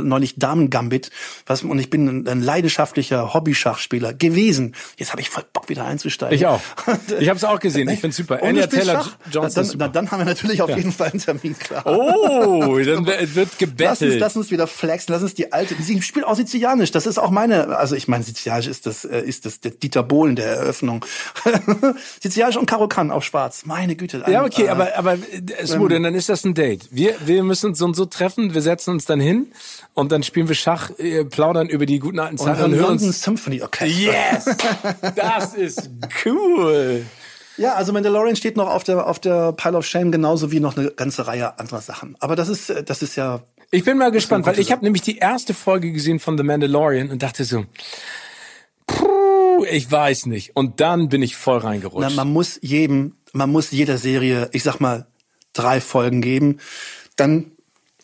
B: neulich Damen Gambit. Was, und ich bin ein, ein leidenschaftlicher Hobby-Schachspieler gewesen. Jetzt habe ich voll Bock wieder einzusteigen.
A: Ich auch. Ich habe es auch gesehen. Ich finde super. Anya Taylor
B: Johnson. Dann, dann, dann haben wir natürlich auf ja. jeden Fall einen Termin klar.
A: Oh, dann wird gebettelt.
B: Lass uns, lass uns wieder flexen. Lass uns die alte. Sie spielt auch Sizilianisch. Das ist auch meine. Also ich meine, Sizilianisch ist das äh, ist das der Dieter Bohlen der Eröffnung. Sizilianisch und Karo kann auf Schwarz. Meine Güte.
A: Ein, ja, okay, äh, aber aber äh, Smude, ähm, dann ist das ein Date. Wir wir müssen uns so und so treffen. Wir setzen uns dann hin und dann spielen wir Schach, äh, plaudern über die guten alten Zeiten
B: und, und hören uns Symphony Orchestra.
A: Yes, das ist cool.
B: Ja, also Mandalorian steht noch auf der auf der Pile of Shame genauso wie noch eine ganze Reihe anderer Sachen. Aber das ist das ist ja.
A: Ich bin mal gespannt, weil ich habe nämlich die erste Folge gesehen von The Mandalorian und dachte so, puh, ich weiß nicht. Und dann bin ich voll reingerutscht.
B: Na, man muss jedem, man muss jeder Serie, ich sag mal, drei Folgen geben. Dann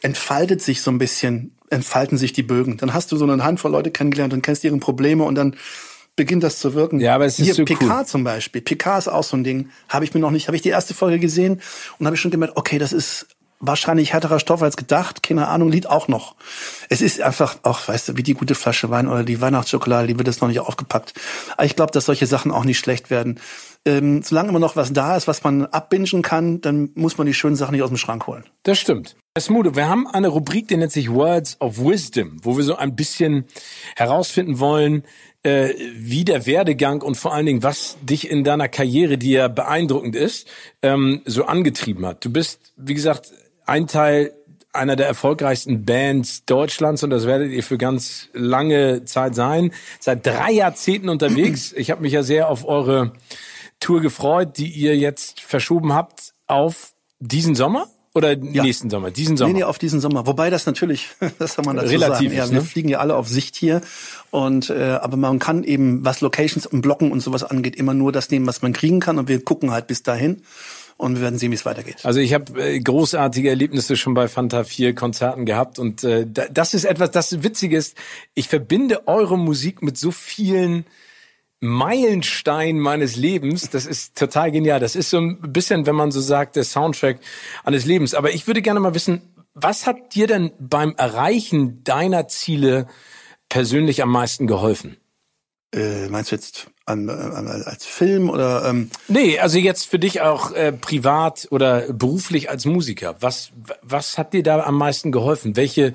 B: entfaltet sich so ein bisschen, entfalten sich die Bögen. Dann hast du so eine Handvoll Leute kennengelernt und kennst ihre Probleme und dann beginnt das zu wirken.
A: Ja, aber es ist Hier, so
B: PK
A: cool.
B: zum Beispiel. PK ist auch so ein Ding. Habe ich mir noch nicht, habe ich die erste Folge gesehen und habe ich schon gemerkt, okay, das ist wahrscheinlich härterer Stoff als gedacht. Keine Ahnung, Lied auch noch. Es ist einfach auch, weißt du, wie die gute Flasche Wein oder die Weihnachtsschokolade, die wird jetzt noch nicht aufgepackt. Aber ich glaube, dass solche Sachen auch nicht schlecht werden. Ähm, solange immer noch was da ist, was man abbingen kann, dann muss man die schönen Sachen nicht aus dem Schrank holen.
A: Das stimmt. Smudo, wir haben eine Rubrik, die nennt sich Words of Wisdom, wo wir so ein bisschen herausfinden wollen, äh, wie der Werdegang und vor allen Dingen, was dich in deiner Karriere, die ja beeindruckend ist, ähm, so angetrieben hat. Du bist, wie gesagt, ein Teil einer der erfolgreichsten Bands Deutschlands und das werdet ihr für ganz lange Zeit sein. Seit drei Jahrzehnten unterwegs. Ich habe mich ja sehr auf eure Tour gefreut, die ihr jetzt verschoben habt auf diesen Sommer. Oder ja. nächsten Sommer, diesen Sommer?
B: Nee, nee, auf diesen Sommer. Wobei das natürlich, das kann man dazu
A: Relativ
B: sagen. Ja,
A: ist,
B: wir
A: ne?
B: fliegen ja alle auf Sicht hier. Und äh, aber man kann eben, was Locations und Blocken und sowas angeht, immer nur das nehmen, was man kriegen kann. Und wir gucken halt bis dahin und wir werden sehen, wie es weitergeht.
A: Also ich habe äh, großartige Erlebnisse schon bei Fanta 4 Konzerten gehabt und äh, das ist etwas, das Witzige ist, ich verbinde eure Musik mit so vielen Meilenstein meines Lebens. Das ist total genial. Das ist so ein bisschen, wenn man so sagt, der Soundtrack eines Lebens. Aber ich würde gerne mal wissen, was hat dir denn beim Erreichen deiner Ziele persönlich am meisten geholfen?
B: Äh, meinst du jetzt an, an, als Film oder? Ähm
A: nee, also jetzt für dich auch äh, privat oder beruflich als Musiker. Was was hat dir da am meisten geholfen? Welche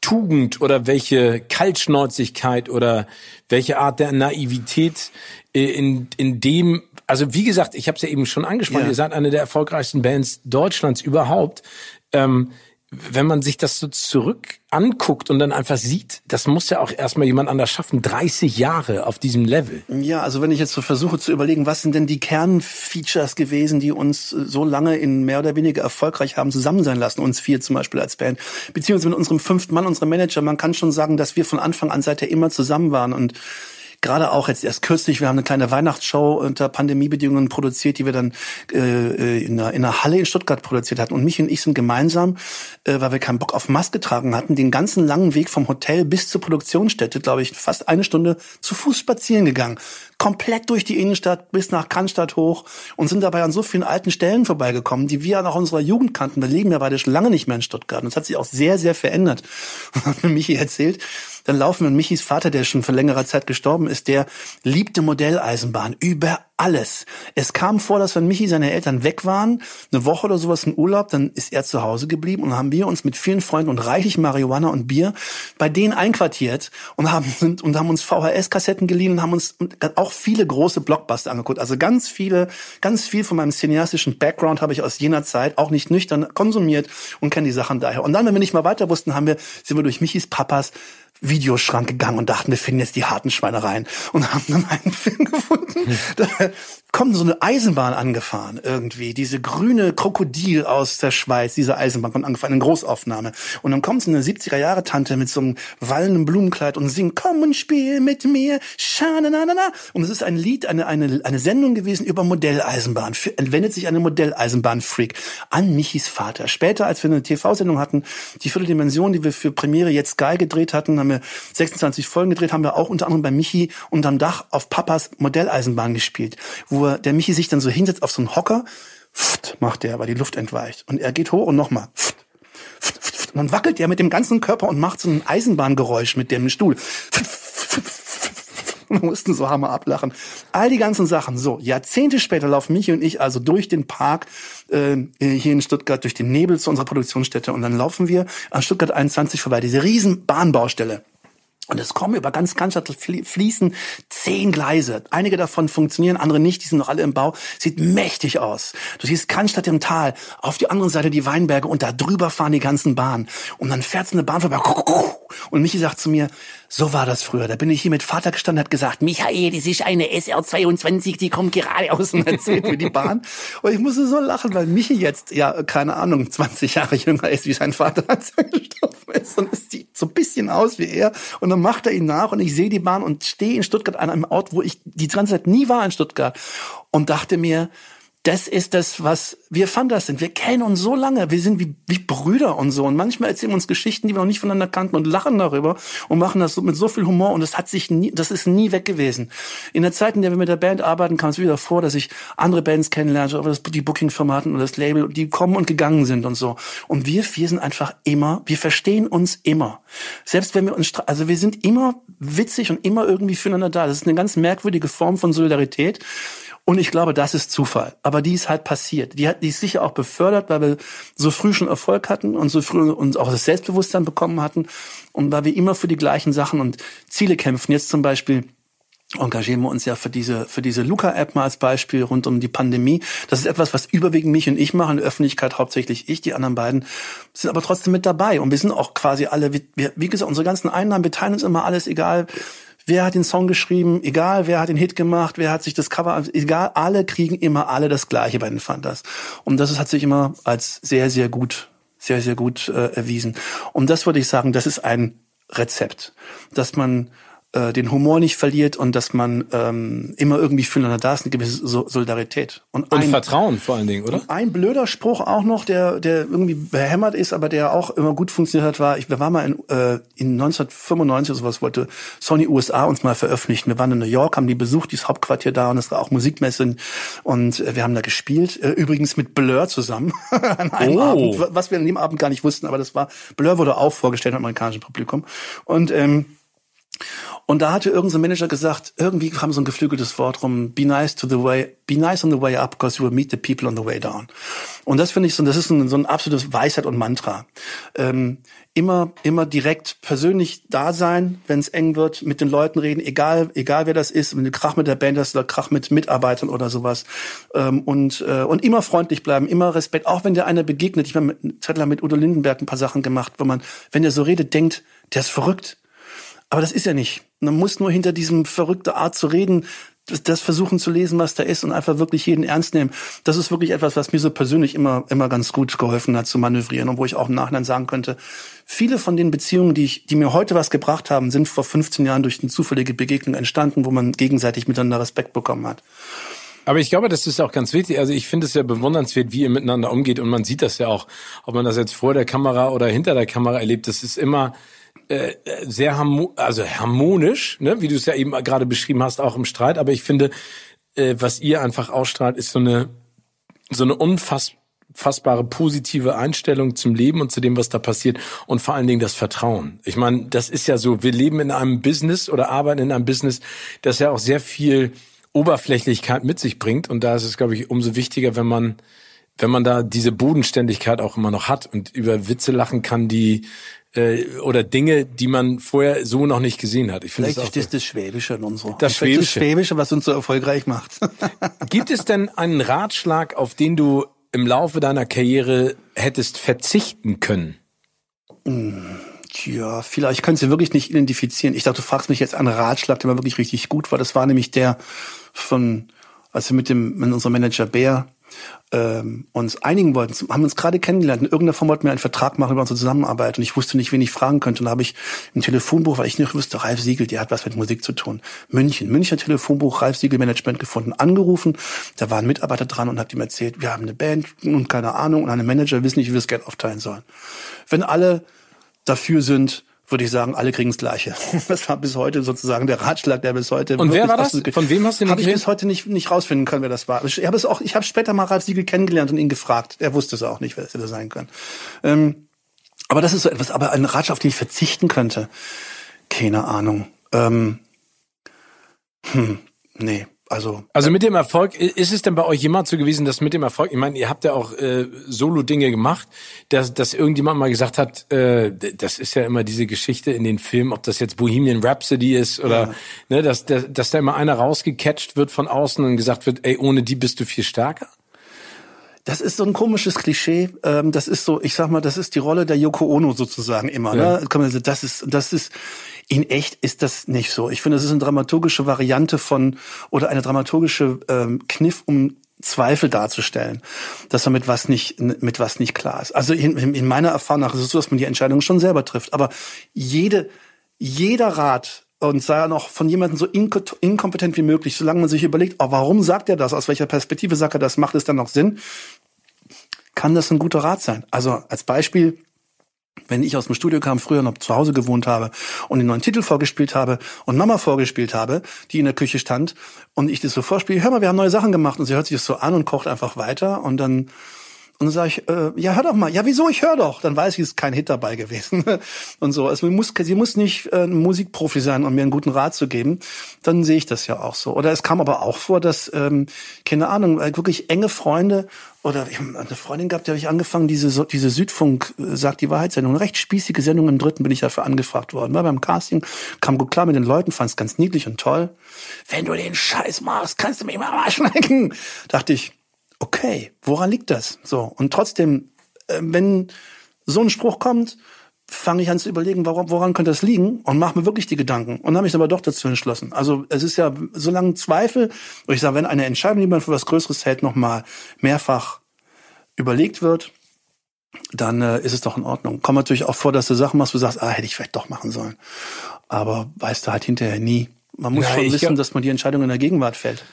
A: Tugend oder welche Kaltschnäuzigkeit oder welche Art der Naivität äh, in, in dem, also wie gesagt, ich habe es ja eben schon angesprochen, ja. ihr seid eine der erfolgreichsten Bands Deutschlands überhaupt. Ähm, wenn man sich das so zurück anguckt und dann einfach sieht, das muss ja auch erstmal jemand anders schaffen, 30 Jahre auf diesem Level.
B: Ja, also wenn ich jetzt so versuche zu überlegen, was sind denn die Kernfeatures gewesen, die uns so lange in mehr oder weniger erfolgreich haben zusammen sein lassen, uns vier zum Beispiel als Band, beziehungsweise mit unserem fünften Mann, unserem Manager, man kann schon sagen, dass wir von Anfang an seither immer zusammen waren und gerade auch jetzt erst kürzlich, wir haben eine kleine Weihnachtsshow unter Pandemiebedingungen produziert, die wir dann äh, in, einer, in einer Halle in Stuttgart produziert hatten. Und mich und ich sind gemeinsam, äh, weil wir keinen Bock auf Maske tragen hatten, den ganzen langen Weg vom Hotel bis zur Produktionsstätte, glaube ich, fast eine Stunde zu Fuß spazieren gegangen komplett durch die Innenstadt bis nach Cannstatt hoch und sind dabei an so vielen alten Stellen vorbeigekommen, die wir nach unserer Jugend kannten. Wir leben ja beide schon lange nicht mehr in Stuttgart. Und es hat sich auch sehr, sehr verändert. Hat mir Michi erzählt, dann laufen wir und Michis Vater, der schon vor längerer Zeit gestorben ist, der liebte Modelleisenbahn über alles. Es kam vor, dass wenn Michi seine Eltern weg waren, eine Woche oder sowas in Urlaub, dann ist er zu Hause geblieben und haben wir uns mit vielen Freunden und reichlich Marihuana und Bier bei denen einquartiert und haben sind und haben uns VHS-Kassetten geliehen und haben uns auch viele große Blockbuster angeguckt. Also ganz viele, ganz viel von meinem cineastischen Background habe ich aus jener Zeit auch nicht nüchtern konsumiert und kenne die Sachen daher. Und dann, wenn wir nicht mal weiter wussten, haben wir sind wir durch Michis Papas Videoschrank gegangen und dachten, wir finden jetzt die harten Schweinereien und haben dann einen Film gefunden. Hm. Kommt so eine Eisenbahn angefahren irgendwie, diese grüne Krokodil aus der Schweiz, diese Eisenbahn kommt angefahren, eine Großaufnahme. Und dann kommt so eine 70er Jahre Tante mit so einem wallenden Blumenkleid und singt, komm und spiel mit mir, schananana. Und es ist ein Lied, eine, eine, eine Sendung gewesen über Modelleisenbahn, entwendet sich eine Modelleisenbahn-Freak an Michis Vater. Später, als wir eine TV-Sendung hatten, die Vierteldimension, die wir für Premiere jetzt geil gedreht hatten, haben wir 26 Folgen gedreht, haben wir auch unter anderem bei Michi unterm Dach auf Papas Modelleisenbahn gespielt, wo der Michi sich dann so hinsetzt auf so einen Hocker, pft, macht der, weil die Luft entweicht. Und er geht hoch und nochmal. Und dann wackelt er mit dem ganzen Körper und macht so ein Eisenbahngeräusch mit dem Stuhl. Wir mussten so hammer ablachen. All die ganzen Sachen. So, Jahrzehnte später laufen Michi und ich also durch den Park äh, hier in Stuttgart, durch den Nebel zu unserer Produktionsstätte und dann laufen wir an Stuttgart 21 vorbei, diese riesen Bahnbaustelle. Und es kommen über ganz Cannstatt fließen zehn Gleise. Einige davon funktionieren, andere nicht. Die sind noch alle im Bau. Sieht mächtig aus. Du siehst Cannstatt im Tal, auf die andere Seite die Weinberge und da drüber fahren die ganzen Bahnen. Und dann fährt so eine Bahn vorbei. Und Michi sagt zu mir, so war das früher. Da bin ich hier mit Vater gestanden, hat gesagt, Michael, das ist eine SR22, die kommt gerade aus und erzählt mir die Bahn. Und ich musste so lachen, weil Michi jetzt, ja, keine Ahnung, 20 Jahre jünger ist wie sein Vater, als er gestorben ist. Und es sieht so ein bisschen aus wie er. Und dann macht er ihn nach und ich sehe die Bahn und stehe in Stuttgart an einem Ort, wo ich die ganze Zeit nie war in Stuttgart und dachte mir, das ist das, was wir Fantas sind. Wir kennen uns so lange. Wir sind wie, wie Brüder und so. Und manchmal erzählen wir uns Geschichten, die wir noch nicht voneinander kannten und lachen darüber und machen das mit so viel Humor. Und das hat sich nie, das ist nie weg gewesen. In der Zeit, in der wir mit der Band arbeiten, kam es wieder vor, dass ich andere Bands kennenlernte, aber die Booking-Firma hatten und das Label, die kommen und gegangen sind und so. Und wir vier sind einfach immer, wir verstehen uns immer. Selbst wenn wir uns, also wir sind immer witzig und immer irgendwie füreinander da. Das ist eine ganz merkwürdige Form von Solidarität. Und ich glaube, das ist Zufall. Aber die ist halt passiert. Die hat, die ist sicher auch befördert, weil wir so früh schon Erfolg hatten und so früh uns auch das Selbstbewusstsein bekommen hatten und weil wir immer für die gleichen Sachen und Ziele kämpfen. Jetzt zum Beispiel engagieren wir uns ja für diese, für diese Luca-App mal als Beispiel rund um die Pandemie. Das ist etwas, was überwiegend mich und ich machen, in der Öffentlichkeit hauptsächlich ich, die anderen beiden sind aber trotzdem mit dabei. Und wir sind auch quasi alle, wie, wie gesagt, unsere ganzen Einnahmen, wir teilen uns immer alles, egal wer hat den Song geschrieben, egal wer hat den Hit gemacht, wer hat sich das Cover, egal, alle kriegen immer alle das Gleiche bei den Fantas. Und das hat sich immer als sehr, sehr gut, sehr, sehr gut äh, erwiesen. Und das würde ich sagen, das ist ein Rezept, dass man äh, den Humor nicht verliert und dass man ähm, immer irgendwie füreinander da ist, eine gewisse so Solidarität.
A: Und, und ein, Vertrauen vor allen Dingen, oder?
B: Ein blöder Spruch auch noch, der, der irgendwie behämmert ist, aber der auch immer gut funktioniert hat, war, ich, wir waren mal in, äh, in 1995 oder sowas, wollte Sony USA uns mal veröffentlichen. Wir waren in New York, haben die besucht, dieses Hauptquartier da und es war auch Musikmesse und äh, wir haben da gespielt, äh, übrigens mit Blur zusammen an einem oh. Abend, was wir an dem Abend gar nicht wussten, aber das war, Blur wurde auch vorgestellt im amerikanischen Publikum und ähm, und da hatte irgendein so Manager gesagt, irgendwie kam so ein geflügeltes Wort rum, be nice to the way, be nice on the way up, because you will meet the people on the way down. Und das finde ich so, das ist ein, so ein absolutes Weisheit und Mantra. Ähm, immer, immer direkt persönlich da sein, wenn es eng wird, mit den Leuten reden, egal, egal wer das ist, wenn du Krach mit der Band hast oder Krach mit Mitarbeitern oder sowas. Ähm, und, äh, und immer freundlich bleiben, immer Respekt, auch wenn dir einer begegnet. Ich habe mit Zettler mit Udo Lindenberg ein paar Sachen gemacht, wo man, wenn der so redet, denkt, der ist verrückt aber das ist ja nicht. Man muss nur hinter diesem verrückte Art zu reden, das, versuchen zu lesen, was da ist und einfach wirklich jeden ernst nehmen. Das ist wirklich etwas, was mir so persönlich immer, immer ganz gut geholfen hat zu manövrieren und wo ich auch im Nachhinein sagen könnte, viele von den Beziehungen, die ich, die mir heute was gebracht haben, sind vor 15 Jahren durch eine zufällige Begegnung entstanden, wo man gegenseitig miteinander Respekt bekommen hat.
A: Aber ich glaube, das ist auch ganz wichtig. Also ich finde es ja bewundernswert, wie ihr miteinander umgeht. Und man sieht das ja auch, ob man das jetzt vor der Kamera oder hinter der Kamera erlebt. Das ist immer, äh, sehr harmo also harmonisch, ne? wie du es ja eben gerade beschrieben hast, auch im Streit. Aber ich finde, äh, was ihr einfach ausstrahlt, ist so eine so eine unfassbare positive Einstellung zum Leben und zu dem, was da passiert und vor allen Dingen das Vertrauen. Ich meine, das ist ja so, wir leben in einem Business oder arbeiten in einem Business, das ja auch sehr viel Oberflächlichkeit mit sich bringt und da ist es, glaube ich, umso wichtiger, wenn man wenn man da diese Bodenständigkeit auch immer noch hat und über Witze lachen kann, die äh, oder Dinge, die man vorher so noch nicht gesehen hat.
B: Ich finde Vielleicht das ist das Schwäbische in unserer.
A: Das Schwäbische.
B: das Schwäbische, was uns so erfolgreich macht.
A: Gibt es denn einen Ratschlag, auf den du im Laufe deiner Karriere hättest verzichten können?
B: Tja, vielleicht kannst du wirklich nicht identifizieren. Ich dachte, du fragst mich jetzt einen Ratschlag, der war wirklich richtig gut war. Das war nämlich der von, als wir mit dem, mit unserem Manager Bär ähm, uns einigen wollten, haben uns gerade kennengelernt. In irgendeiner Form wollten wir einen Vertrag machen über unsere Zusammenarbeit und ich wusste nicht, wen ich fragen könnte. Und da habe ich im Telefonbuch, weil ich nicht wusste, Ralf Siegel, der hat was mit Musik zu tun. München, Münchner Telefonbuch, Ralf Siegel Management gefunden, angerufen. Da war ein Mitarbeiter dran und hat ihm erzählt, wir haben eine Band und keine Ahnung und eine Manager wissen nicht, wie wir das Geld aufteilen sollen. Wenn alle dafür sind, würde ich sagen, alle kriegen das Gleiche. Das war bis heute sozusagen der Ratschlag, der bis heute.
A: Und wer war das? Von wem hast du den
B: Habe ich bis heute nicht nicht rausfinden können, wer das war. Ich habe es auch, ich habe später mal Ralf Siegel kennengelernt und ihn gefragt. Er wusste es auch nicht, wer das hätte sein können. Ähm, aber das ist so etwas, aber ein Ratschlag, auf den ich verzichten könnte. Keine Ahnung. Ähm, hm, nee. Also,
A: also mit dem Erfolg, ist es denn bei euch jemand so gewesen, dass mit dem Erfolg, ich meine, ihr habt ja auch äh, Solo-Dinge gemacht, dass, dass irgendjemand mal gesagt hat, äh, das ist ja immer diese Geschichte in den Filmen, ob das jetzt Bohemian Rhapsody ist oder ja. ne, dass, dass, dass da immer einer rausgecatcht wird von außen und gesagt wird, ey, ohne die bist du viel stärker?
B: Das ist so ein komisches Klischee. Ähm, das ist so, ich sag mal, das ist die Rolle der Yoko Ono sozusagen immer. Ja. Ne? Das ist, das ist in echt ist das nicht so. Ich finde, es ist eine dramaturgische Variante von oder eine dramaturgische ähm, Kniff, um Zweifel darzustellen, dass man mit was nicht mit was nicht klar ist. Also in, in meiner Erfahrung nach ist es so, dass man die Entscheidung schon selber trifft. Aber jede jeder Rat und sei er noch von jemandem so inkompetent wie möglich, solange man sich überlegt, oh, warum sagt er das, aus welcher Perspektive sagt er das, macht es dann noch Sinn, kann das ein guter Rat sein. Also als Beispiel, wenn ich aus dem Studio kam, früher noch zu Hause gewohnt habe und den neuen Titel vorgespielt habe und Mama vorgespielt habe, die in der Küche stand und ich das so vorspiele, hör mal, wir haben neue Sachen gemacht und sie hört sich das so an und kocht einfach weiter und dann und dann sage ich, äh, ja, hör doch mal. Ja, wieso? Ich höre doch. Dann weiß ich, es ist kein Hit dabei gewesen. und so. Also muss, sie muss nicht äh, Musikprofi sein, um mir einen guten Rat zu geben. Dann sehe ich das ja auch so. Oder es kam aber auch vor, dass, ähm, keine Ahnung, wirklich enge Freunde oder ich habe eine Freundin gehabt, die habe ich angefangen, diese, diese Südfunk äh, sagt die Wahrheitssendung, eine recht spießige Sendung im dritten bin ich dafür angefragt worden. War beim Casting, kam gut klar mit den Leuten, fand es ganz niedlich und toll. Wenn du den Scheiß machst, kannst du mich mal schmecken. Dachte ich, okay, woran liegt das? So. Und trotzdem, äh, wenn so ein Spruch kommt, fange ich an zu überlegen, warum, woran könnte das liegen und mache mir wirklich die Gedanken. Und habe ich aber doch dazu entschlossen. Also es ist ja, solange Zweifel, und ich sage, wenn eine Entscheidung, die man für was Größeres hält, nochmal mehrfach überlegt wird, dann äh, ist es doch in Ordnung. Kommt natürlich auch vor, dass du Sachen machst, wo du sagst, ah, hätte ich vielleicht doch machen sollen. Aber weißt du halt hinterher nie. Man muss ja, schon wissen, dass man die Entscheidung in der Gegenwart fällt.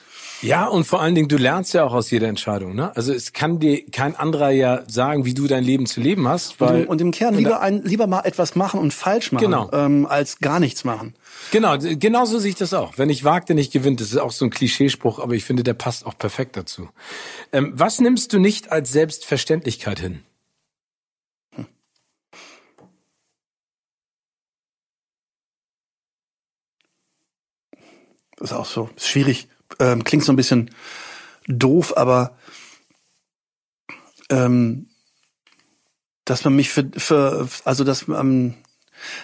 A: Ja, und vor allen Dingen, du lernst ja auch aus jeder Entscheidung. Ne? Also es kann dir kein anderer ja sagen, wie du dein Leben zu leben hast. Weil
B: und, im, und im Kern lieber, ein, lieber mal etwas machen und falsch machen, genau. ähm, als gar nichts machen.
A: Genau, genau so sehe ich das auch. Wenn ich wagte, nicht gewinnt, das ist auch so ein Klischeespruch, aber ich finde, der passt auch perfekt dazu. Ähm, was nimmst du nicht als Selbstverständlichkeit hin? Hm.
B: Das ist auch so schwierig ähm, klingt so ein bisschen doof, aber ähm, dass man mich für, für also dass ähm,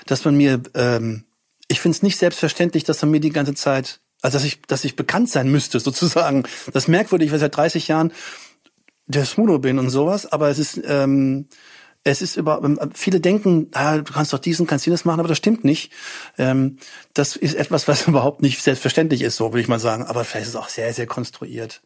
B: dass man mir ähm, ich finde es nicht selbstverständlich, dass man mir die ganze Zeit also dass ich dass ich bekannt sein müsste sozusagen. Das ist merkwürdig, weil ich seit 30 Jahren der Smudo bin und sowas, aber es ist ähm, es ist über viele denken, ah, du kannst doch diesen, kannst jenes machen, aber das stimmt nicht. Ähm, das ist etwas, was überhaupt nicht selbstverständlich ist, so würde ich mal sagen. Aber vielleicht ist es auch sehr, sehr konstruiert.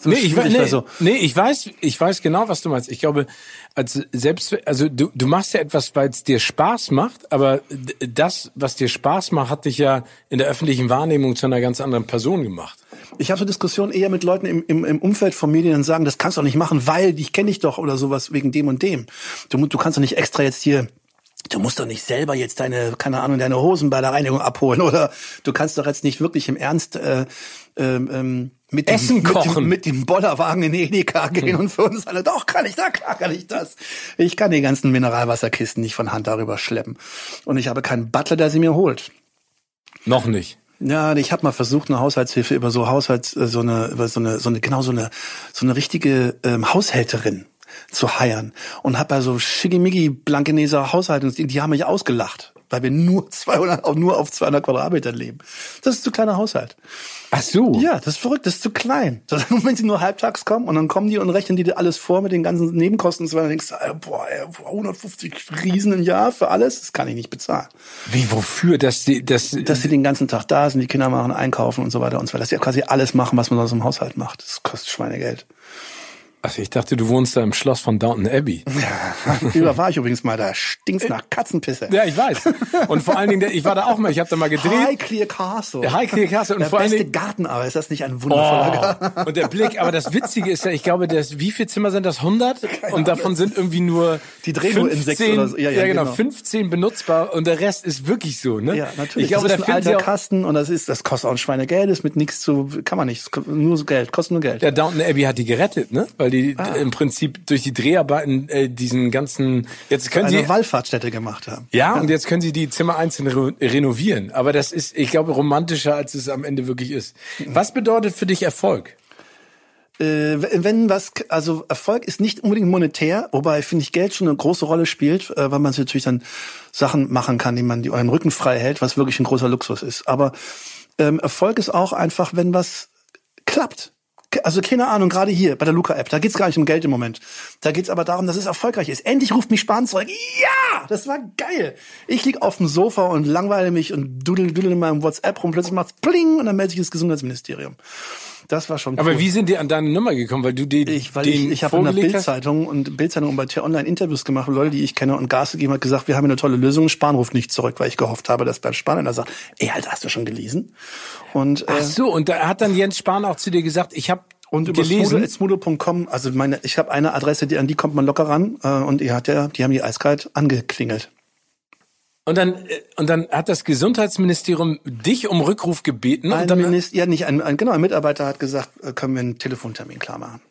A: So nee, ich, nee, also. nee, ich weiß, ich weiß genau, was du meinst. Ich glaube, als selbst, also du, du machst ja etwas, weil es dir Spaß macht, aber das, was dir Spaß macht, hat dich ja in der öffentlichen Wahrnehmung zu einer ganz anderen Person gemacht.
B: Ich habe so Diskussionen eher mit Leuten im, im, im Umfeld von Medien und sagen, das kannst du doch nicht machen, weil ich kenne dich doch oder sowas wegen dem und dem. Du, du kannst doch nicht extra jetzt hier du musst doch nicht selber jetzt deine, keine Ahnung, deine Hosen bei der Reinigung abholen oder du kannst doch jetzt nicht wirklich im Ernst äh, ähm, ähm mit
A: Essen
B: dem, kochen. Mit dem, mit dem Bollerwagen in Edeka gehen hm. und für uns alle, doch kann ich, da klar kann ich das. Ich kann die ganzen Mineralwasserkisten nicht von Hand darüber schleppen. Und ich habe keinen Butler, der sie mir holt.
A: Noch nicht.
B: Ja, ich habe mal versucht, eine Haushaltshilfe über so Haushalts, äh, so eine, über so eine, so eine, genau so eine, so eine richtige ähm, Haushälterin zu heiern und habe bei so schickimicki Blankeneser Haushaltungsdienst, die haben mich ausgelacht, weil wir nur 200, nur auf 200 Quadratmeter leben. Das ist zu kleiner Haushalt.
A: Ach so.
B: Ja, das ist verrückt, das ist zu klein. wenn sie nur halbtags kommen und dann kommen die und rechnen die dir alles vor mit den ganzen Nebenkosten und so weiter, denkst du, boah, 150 Riesen im Jahr für alles, das kann ich nicht bezahlen.
A: Wie, wofür? Dass die, dass,
B: dass sie den ganzen Tag da sind, die Kinder machen, einkaufen und so weiter und so weiter. Dass sie quasi alles machen, was man sonst im Haushalt macht. Das kostet Schweinegeld.
A: Also ich dachte, du wohnst da im Schloss von Downton Abbey.
B: Über war ich übrigens mal, da stinkt's nach Katzenpisse.
A: Ja, ich weiß. Und vor allen Dingen, ich war da auch mal, ich habe da mal gedreht.
B: Highclere Castle.
A: Highclere Castle. Und
B: der
A: vor allen
B: beste
A: Dingen,
B: Garten, aber ist das nicht ein wundervoller
A: oh,
B: Garten?
A: und der Blick, aber das Witzige ist ja, ich glaube, das, wie viele Zimmer sind das? 100? Und davon sind irgendwie nur
B: Die drehen nur in sechs oder so.
A: Ja, ja, genau, 15 benutzbar und der Rest ist wirklich so, ne?
B: Ja, natürlich.
A: Ich glaube,
B: das
A: da
B: ist ein alter
A: auch,
B: Kasten und das ist, das kostet auch ein Schweinegeld, ist mit nichts zu, kann man nicht, nur Geld, kostet nur Geld.
A: Ja, Downton Abbey hat die gerettet, ne? Weil die
B: Ah.
A: im Prinzip durch die Dreharbeiten äh, diesen ganzen jetzt können
B: eine
A: sie
B: Wallfahrtsstätte gemacht haben.
A: ja und jetzt können sie die Zimmer einzeln re renovieren, aber das ist ich glaube romantischer als es am Ende wirklich ist. Was bedeutet für dich Erfolg?
B: Äh, wenn was, also Erfolg ist nicht unbedingt monetär, wobei finde ich Geld schon eine große Rolle spielt, äh, weil man sich natürlich dann Sachen machen kann, die man die einen Rücken frei hält, was wirklich ein großer Luxus ist. Aber ähm, Erfolg ist auch einfach, wenn was klappt. Also keine Ahnung, gerade hier bei der Luca-App, da geht's gar nicht um Geld im Moment. Da geht's aber darum, dass es erfolgreich ist. Endlich ruft mich Spahn zurück. Ja, das war geil. Ich lieg auf dem Sofa und langweile mich und dudel, dudel in meinem WhatsApp rum. Plötzlich macht's pling und dann meldet sich das Gesundheitsministerium. Das war schon cool.
A: Aber wie sind die an deine Nummer gekommen, weil du die
B: Ich, weil
A: den
B: ich, ich habe in der? Bildzeitung und Bildzeitung und bei T-Online Interviews gemacht, Leute, die ich kenne und Gas gegeben hat, gesagt, wir haben eine tolle Lösung. Spahn ruft nicht zurück, weil ich gehofft habe, dass Bernd Spahn da sagt, ey, Alter, hast du schon gelesen? Und, äh,
A: Ach so, und da hat dann Jens Spahn auch zu dir gesagt, ich habe
B: und über smudo.com, also meine, ich habe eine Adresse, die an die kommt man locker ran, äh, und die hat ja, die haben die eiskalt angeklingelt.
A: Und dann, äh, und dann hat das Gesundheitsministerium dich um Rückruf gebeten.
B: Ein
A: und dann,
B: Minister, ja nicht, ein, ein, genau, ein Mitarbeiter hat gesagt, äh, können wir einen Telefontermin klar machen.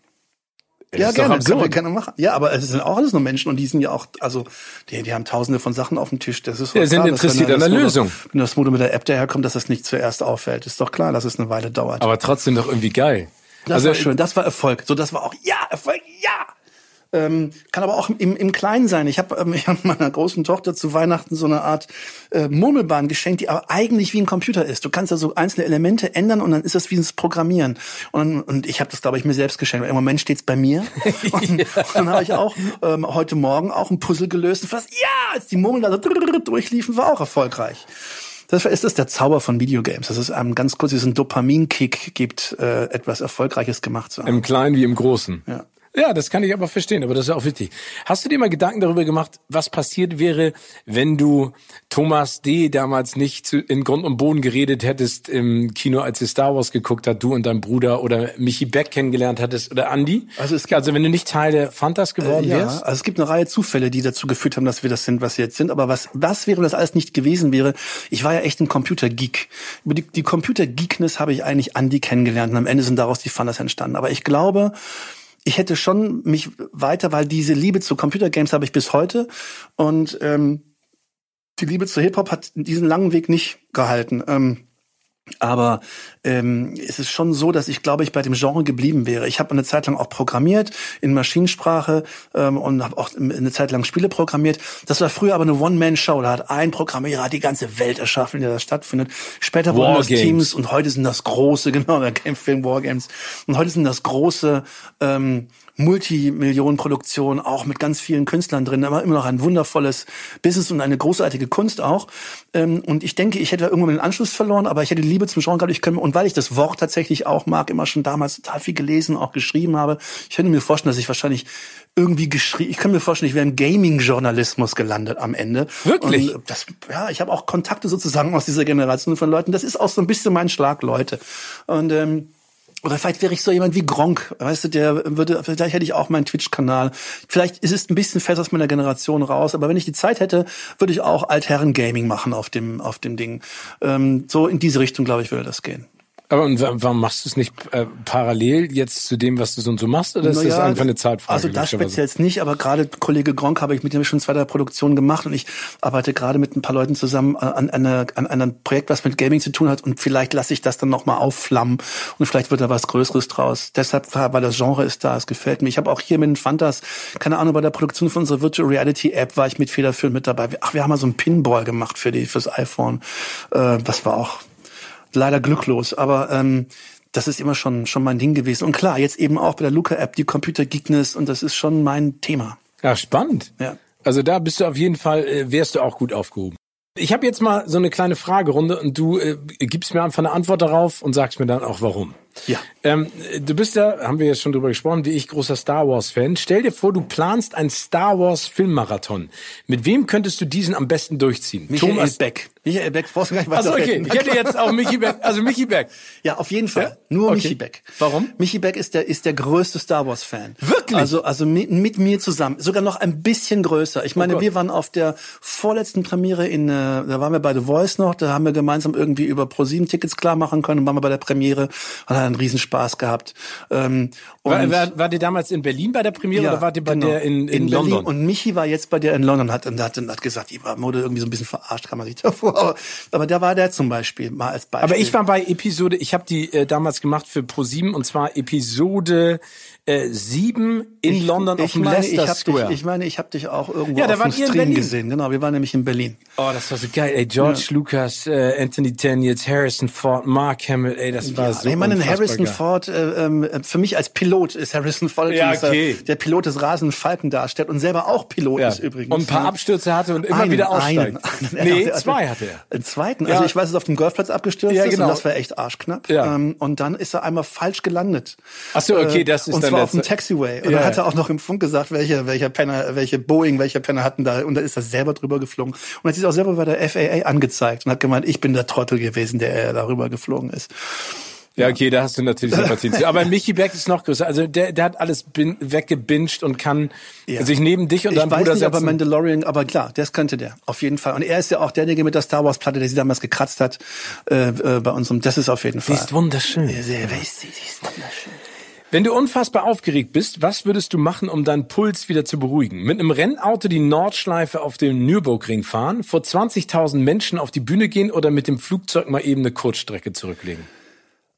A: Das
B: ja, gerne, können wir gerne machen. Ja, aber es sind auch alles nur Menschen und die sind ja auch, also die, die haben tausende von Sachen auf dem Tisch. Das ist
A: Ja, sind
B: klar, dass
A: interessiert an
B: das
A: der Lösung.
B: Wenn das Modo mit der App daherkommt, dass das nicht zuerst auffällt. Ist doch klar, dass es eine Weile dauert.
A: aber trotzdem doch irgendwie geil.
B: das
A: also
B: war schön, das war Erfolg. So, das war auch, ja, Erfolg, ja. Ähm, kann aber auch im, im Kleinen sein. Ich habe ähm, ich hab meiner großen Tochter zu Weihnachten so eine Art äh, Murmelbahn geschenkt, die aber eigentlich wie ein Computer ist. Du kannst da so einzelne Elemente ändern und dann ist das wie ein Programmieren. Und, und ich habe das, glaube ich, mir selbst geschenkt. Weil Im Moment steht's bei mir. Und, und dann habe ich auch ähm, heute Morgen auch ein Puzzle gelöst. Und fast, ja, als die Murmeln da so durchliefen, war auch erfolgreich. Das ist das der Zauber von Videogames. Das ist einem ganz kurz diesen Dopaminkick gibt, äh, etwas Erfolgreiches gemacht zu haben.
A: Im Kleinen wie im Großen.
B: Ja.
A: Ja, das kann ich aber verstehen, aber das ist ja auch wichtig. Hast du dir mal Gedanken darüber gemacht, was passiert wäre, wenn du Thomas D. damals nicht zu, in Grund und Boden geredet hättest im Kino, als ihr Star Wars geguckt hat, du und dein Bruder oder Michi Beck kennengelernt hattest oder Andy?
B: Also es gibt-
A: also wenn du nicht Teil der Fantas geworden
B: Ja,
A: wärst?
B: also es gibt eine Reihe Zufälle, die dazu geführt haben, dass wir das sind, was wir jetzt sind. Aber was, was wäre, wenn das alles nicht gewesen wäre? Ich war ja echt ein Computergeek. Über die, die Computergeekness habe ich eigentlich Andy kennengelernt und am Ende sind daraus die Fantas entstanden. Aber ich glaube, ich hätte schon mich weiter, weil diese Liebe zu Computergames habe ich bis heute und ähm, die Liebe zu Hip-Hop hat diesen langen Weg nicht gehalten. Ähm, aber ähm, es ist schon so, dass ich glaube, ich bei dem Genre geblieben wäre. Ich habe eine Zeit lang auch programmiert in Maschinensprache ähm, und habe auch eine Zeit lang Spiele programmiert. Das war früher aber eine One-Man-Show. Da hat ein Programmierer die ganze Welt erschaffen, in der das stattfindet. Später wurden das. Teams und heute sind das große, genau, der Game-Film Wargames. Und heute sind das große ähm, Multimillionenproduktion, auch mit ganz vielen Künstlern drin, aber immer noch ein wundervolles Business und eine großartige Kunst auch. Ähm, und ich denke, ich hätte irgendwann den Anschluss verloren, aber ich hätte die Liebe zum Genre gehabt. Ich könnte, und weil ich das Wort tatsächlich auch mag, immer schon damals total viel gelesen, auch geschrieben habe, ich könnte mir vorstellen, dass ich wahrscheinlich irgendwie geschrieben, ich kann mir vorstellen, ich wäre im Gaming-Journalismus gelandet am Ende.
A: Wirklich?
B: Und das, ja, ich habe auch Kontakte sozusagen aus dieser Generation von Leuten. Das ist auch so ein bisschen mein Schlag, Leute. Und ähm, oder vielleicht wäre ich so jemand wie Gronk, weißt du, der würde, vielleicht hätte ich auch meinen Twitch-Kanal. Vielleicht ist es ein bisschen fest aus meiner Generation raus, aber wenn ich die Zeit hätte, würde ich auch Altherren-Gaming machen auf dem, auf dem Ding. Ähm, so in diese Richtung, glaube ich, würde das gehen.
A: Aber und wa- warum machst du es nicht äh, parallel jetzt zu dem, was du so und so machst, oder ist das
B: Naja,
A: einfach eine Zeitfrage?
B: Also das speziell jetzt nicht, aber gerade Kollege Gronk habe ich mit dem schon zwei, drei Produktionen gemacht und ich arbeite gerade mit ein paar Leuten zusammen an, an, einer- an einem Projekt, was mit Gaming zu tun hat und vielleicht lasse ich das dann nochmal aufflammen und vielleicht wird da was Größeres draus. Deshalb, weil das Genre ist da, es gefällt mir. Ich habe auch hier mit den Fantas, keine Ahnung, bei der Produktion von unserer Virtual Reality App war ich mit federführend mit dabei. Ach, wir haben mal so einen Pinball gemacht für die, fürs iPhone. Äh, das war auch leider glücklos, aber ähm, das ist immer schon schon mein Ding gewesen. Und klar, jetzt eben auch bei der Luca-App, die Computer-Geekness und das ist schon mein Thema.
A: Ja, spannend.
B: Ja.
A: Also da bist du auf jeden Fall, äh, wärst du auch gut aufgehoben. Ich habe jetzt mal so eine kleine Fragerunde und du äh, gibst mir einfach eine Antwort darauf und sagst mir dann auch warum.
B: Ja.
A: Ähm, du bist ja, haben wir jetzt schon drüber gesprochen, wie ich großer Star Wars Fan. Stell dir vor, du planst ein Star Wars Filmmarathon. Mit wem könntest du diesen am besten durchziehen?
B: Michael Thomas Beck.
A: Michael Beck, brauchst du gar nicht weiter Also okay, ich hätte jetzt auch Michi Beck, also Michi Beck.
B: Ja, auf jeden Fall. Ja? Nur okay. Michi Beck.
A: Warum?
B: Michi Beck ist der, ist der größte Star Wars Fan.
A: Wirklich?
B: Also, also mit, mit mir zusammen. Sogar noch ein bisschen größer. Ich meine, oh wir waren auf der vorletzten Premiere in, äh, da waren wir bei The Voice noch, da haben wir gemeinsam irgendwie über ProSieben Tickets klar machen können und waren wir bei der Premiere und einen Riesenspaß gehabt.
A: Ähm, war, war, war der damals in Berlin bei der Premiere ja, oder war der bei genau. der in, in, in London?
B: Und Michi war jetzt bei der in London hat, und hat, und hat gesagt, die war wurde irgendwie so ein bisschen verarscht, kann man sich davor. Aber, aber da war der zum Beispiel mal als Beispiel.
A: Aber ich war bei Episode, ich habe die äh, damals gemacht für Pro7 und zwar Episode äh, sieben in ich, London
B: ich auf dem meine, Leicester ich Square. Dich, ich meine, ich habe dich auch irgendwo
A: ja, da
B: auf dem
A: Stream
B: gesehen. Genau, wir waren nämlich in Berlin.
A: Oh, das war so geil. Ey, George ja. Lucas, äh, Anthony Daniels, Harrison Ford, Mark Hamill. Ey, das war ja, so
B: Ich meine, Harrison geil. Ford, äh, ähm, für mich als Pilot ist Harrison Ford
A: ja, okay.
B: der Pilot des Rasenden Falken darstellt und selber auch Pilot ja. ist übrigens.
A: Und ein paar Abstürze hatte und immer einen, wieder aussteigt.
B: Einen, einen, nee, zwei hatte er. Einen zweiten. Also ich weiß, dass er auf dem Golfplatz abgestürzt ja, genau. ist und das war echt arschknapp. Ja. Ähm, und dann ist er einmal falsch gelandet.
A: Ach so, okay, das ist
B: und
A: dann
B: zwar auf dem Taxiway. Und dann hat er auch noch im Funk gesagt, welche, welcher Penner, welche Boeing, welche Penner hatten da. Und da ist er selber drüber geflogen. Und hat sich auch selber bei der FAA angezeigt und hat gemeint, ich bin der Trottel gewesen, der darüber geflogen ist.
A: Ja, okay, da hast du natürlich Sympathien zu. Aber Michi Beck ist noch größer. Also der, der hat alles bin, weggebinged und kann ja. sich neben dich und deinem Bruder
B: nicht, setzen. aber Mandalorian, aber klar, das könnte der, auf jeden Fall. Und er ist ja auch derjenige mit der Star Wars Platte, der sie damals gekratzt hat äh, äh, bei unserem. Das ist auf jeden Fall.
A: Sie ist wunderschön.
B: Sehr, sehr, sie ist wunderschön.
A: Wenn du unfassbar aufgeregt bist, was würdest du machen, um deinen Puls wieder zu beruhigen? Mit einem Rennauto die Nordschleife auf dem Nürburgring fahren, vor 20.000 Menschen auf die Bühne gehen oder mit dem Flugzeug mal eben eine Kurzstrecke zurücklegen?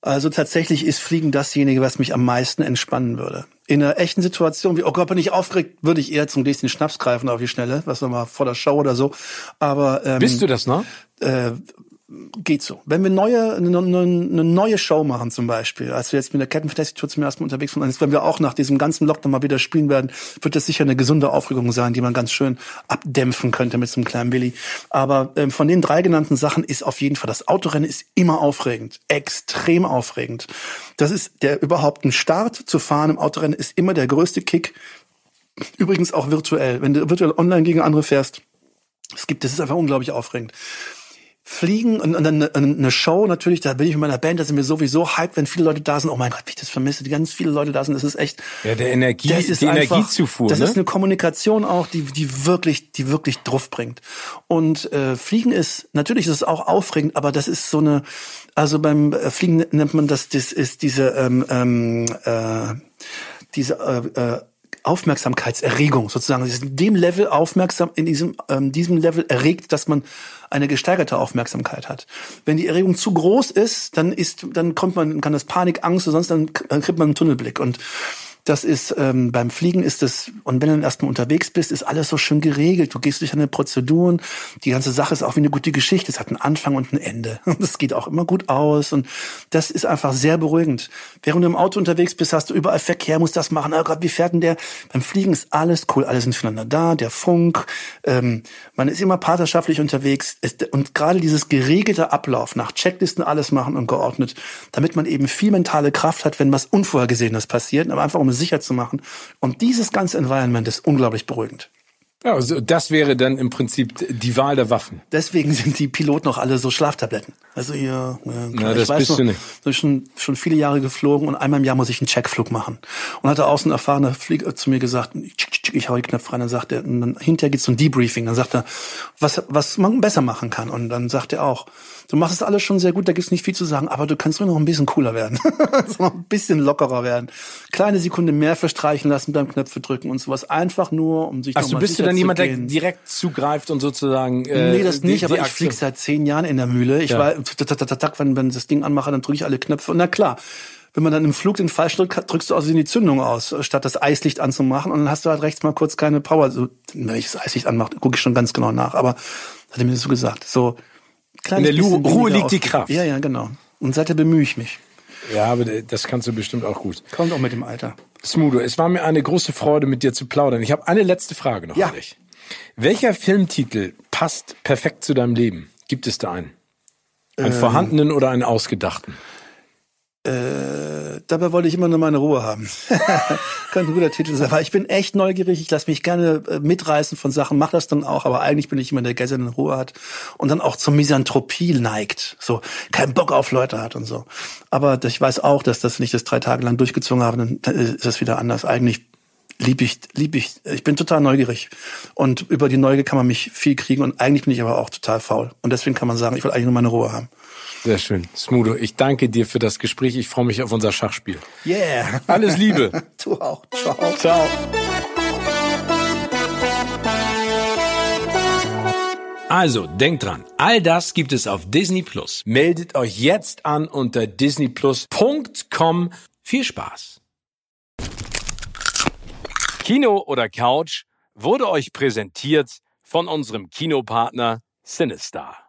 B: Also tatsächlich ist Fliegen dasjenige, was mich am meisten entspannen würde. In einer echten Situation, wie, oh Gott, bin ich aufgeregt, würde ich eher zum nächsten Schnaps greifen auf die Schnelle, was wir mal vor der Show oder so. Aber
A: ähm, Bist du das noch?
B: Äh, geht so. Wenn wir neue, eine, eine, eine neue Show machen zum Beispiel, als wir jetzt mit der Captain Fantastic Tour zum ersten Mal unterwegs waren, wenn wir auch nach diesem ganzen Lockdown mal wieder spielen werden, wird das sicher eine gesunde Aufregung sein, die man ganz schön abdämpfen könnte mit so einem kleinen Willi. Aber ähm, von den drei genannten Sachen ist auf jeden Fall, das Autorennen ist immer aufregend, extrem aufregend. Das ist der überhaupt ein Start zu fahren im Autorennen ist immer der größte Kick. Übrigens auch virtuell. Wenn du virtuell online gegen andere fährst, es gibt, das ist einfach unglaublich aufregend. Fliegen und, und dann eine, eine Show natürlich, da bin ich mit meiner Band, da sind wir sowieso hyped, wenn viele Leute da sind. Oh mein Gott, wie ich das vermisse, die ganz viele Leute da sind, das ist echt.
A: Ja, der Energie, das ist die einfach, Energiezufuhr.
B: Das ne? ist eine Kommunikation auch, die, die wirklich, die wirklich drauf bringt. Und äh, Fliegen ist, natürlich ist es auch aufregend, aber das ist so eine, also beim äh, Fliegen nennt man das, das ist diese, ähm, ähm, äh, diese äh, äh, Aufmerksamkeitserregung sozusagen. Ist in dem Level aufmerksam, in diesem, ähm, diesem Level erregt, dass man eine gesteigerte Aufmerksamkeit hat. Wenn die Erregung zu groß ist, dann ist, dann kommt man, kann das Panik, Angst sonst, dann, dann kriegt man einen Tunnelblick. Und das ist ähm, beim Fliegen ist es und wenn du dann erstmal unterwegs bist, ist alles so schön geregelt. Du gehst durch eine Prozeduren. Die ganze Sache ist auch wie eine gute Geschichte. Es hat einen Anfang und ein Ende. Das geht auch immer gut aus und das ist einfach sehr beruhigend. Während du im Auto unterwegs bist, hast du überall Verkehr, musst das machen. Oh Gott, wie fährt denn der? Beim Fliegen ist alles cool, alle sind füreinander da. Der Funk, ähm, man ist immer partnerschaftlich unterwegs und gerade dieses geregelte Ablauf nach Checklisten alles machen und geordnet, damit man eben viel mentale Kraft hat, wenn was Unvorhergesehenes passiert, aber einfach um sicher zu machen. Und dieses ganze Environment ist unglaublich beruhigend.
A: Ja, also das wäre dann im Prinzip die Wahl der Waffen.
B: Deswegen sind die Piloten noch alle so Schlaftabletten. Also hier,
A: ja, Na, das bist noch, du nicht.
B: Ich bin schon, schon viele Jahre geflogen und einmal im Jahr muss ich einen Checkflug machen. Und hatte außen erfahrener Flieger zu mir gesagt, ich hau die Knöpfe rein, dann sagt er, und dann hinterher geht's zum Debriefing, dann sagt er, was, was man besser machen kann. Und dann sagt er auch, du machst es alles schon sehr gut, da gibt's nicht viel zu sagen, aber du kannst nur noch ein bisschen cooler werden. noch ein bisschen lockerer werden. Kleine Sekunde mehr verstreichen lassen beim Knöpfe drücken und sowas. Einfach nur, um sich
A: Also bist du dann jemand, der direkt zugreift und sozusagen.
B: Äh, nee, das nicht, aber ich flieg seit zehn Jahren in der Mühle. Ich war, wenn, wenn das Ding anmache, dann drücke ich alle Knöpfe. Und na klar, wenn man dann im Flug den Fall drückt, drückst du also die Zündung aus, statt das Eislicht anzumachen. Und dann hast du halt rechts mal kurz keine Power. So, wenn ich das Eislicht anmache, gucke ich schon ganz genau nach. Aber hat er mir so gesagt. So,
A: in der Ruhe liegt die Kraft.
B: Ja, ja, genau. Und seitdem bemühe ich mich.
A: Ja, aber das kannst du bestimmt auch gut.
B: Kommt auch mit dem Alter.
A: Smudo, es war mir eine große Freude, mit dir zu plaudern. Ich habe eine letzte Frage noch
B: ja.
A: an dich. Welcher Filmtitel passt perfekt zu deinem Leben? Gibt es da einen? Einen ähm, vorhandenen oder einen ausgedachten?
B: Äh, dabei wollte ich immer nur meine Ruhe haben. Könnte ein guter Titel sein. Aber ich bin echt neugierig. Ich lasse mich gerne äh, mitreißen von Sachen, mache das dann auch. Aber eigentlich bin ich immer der, seine Ruhe hat und dann auch zur Misanthropie neigt. So keinen Bock auf Leute hat und so. Aber ich weiß auch, dass das nicht das drei Tage lang durchgezogen habe. Dann ist das wieder anders. Eigentlich lieb ich, lieb ich. Ich bin total neugierig. Und über die Neugier kann man mich viel kriegen. Und eigentlich bin ich aber auch total faul. Und deswegen kann man sagen, ich will eigentlich nur meine Ruhe haben.
A: Sehr schön. Smudo, ich danke dir für das Gespräch. Ich freue mich auf unser Schachspiel.
B: Yeah.
A: Alles Liebe.
B: du auch. Ciao.
A: Ciao. Also, denkt dran, all das gibt es auf Disney Plus. Meldet euch jetzt an unter disneyplus.com. Viel Spaß. Kino oder Couch wurde euch präsentiert von unserem Kinopartner Sinistar.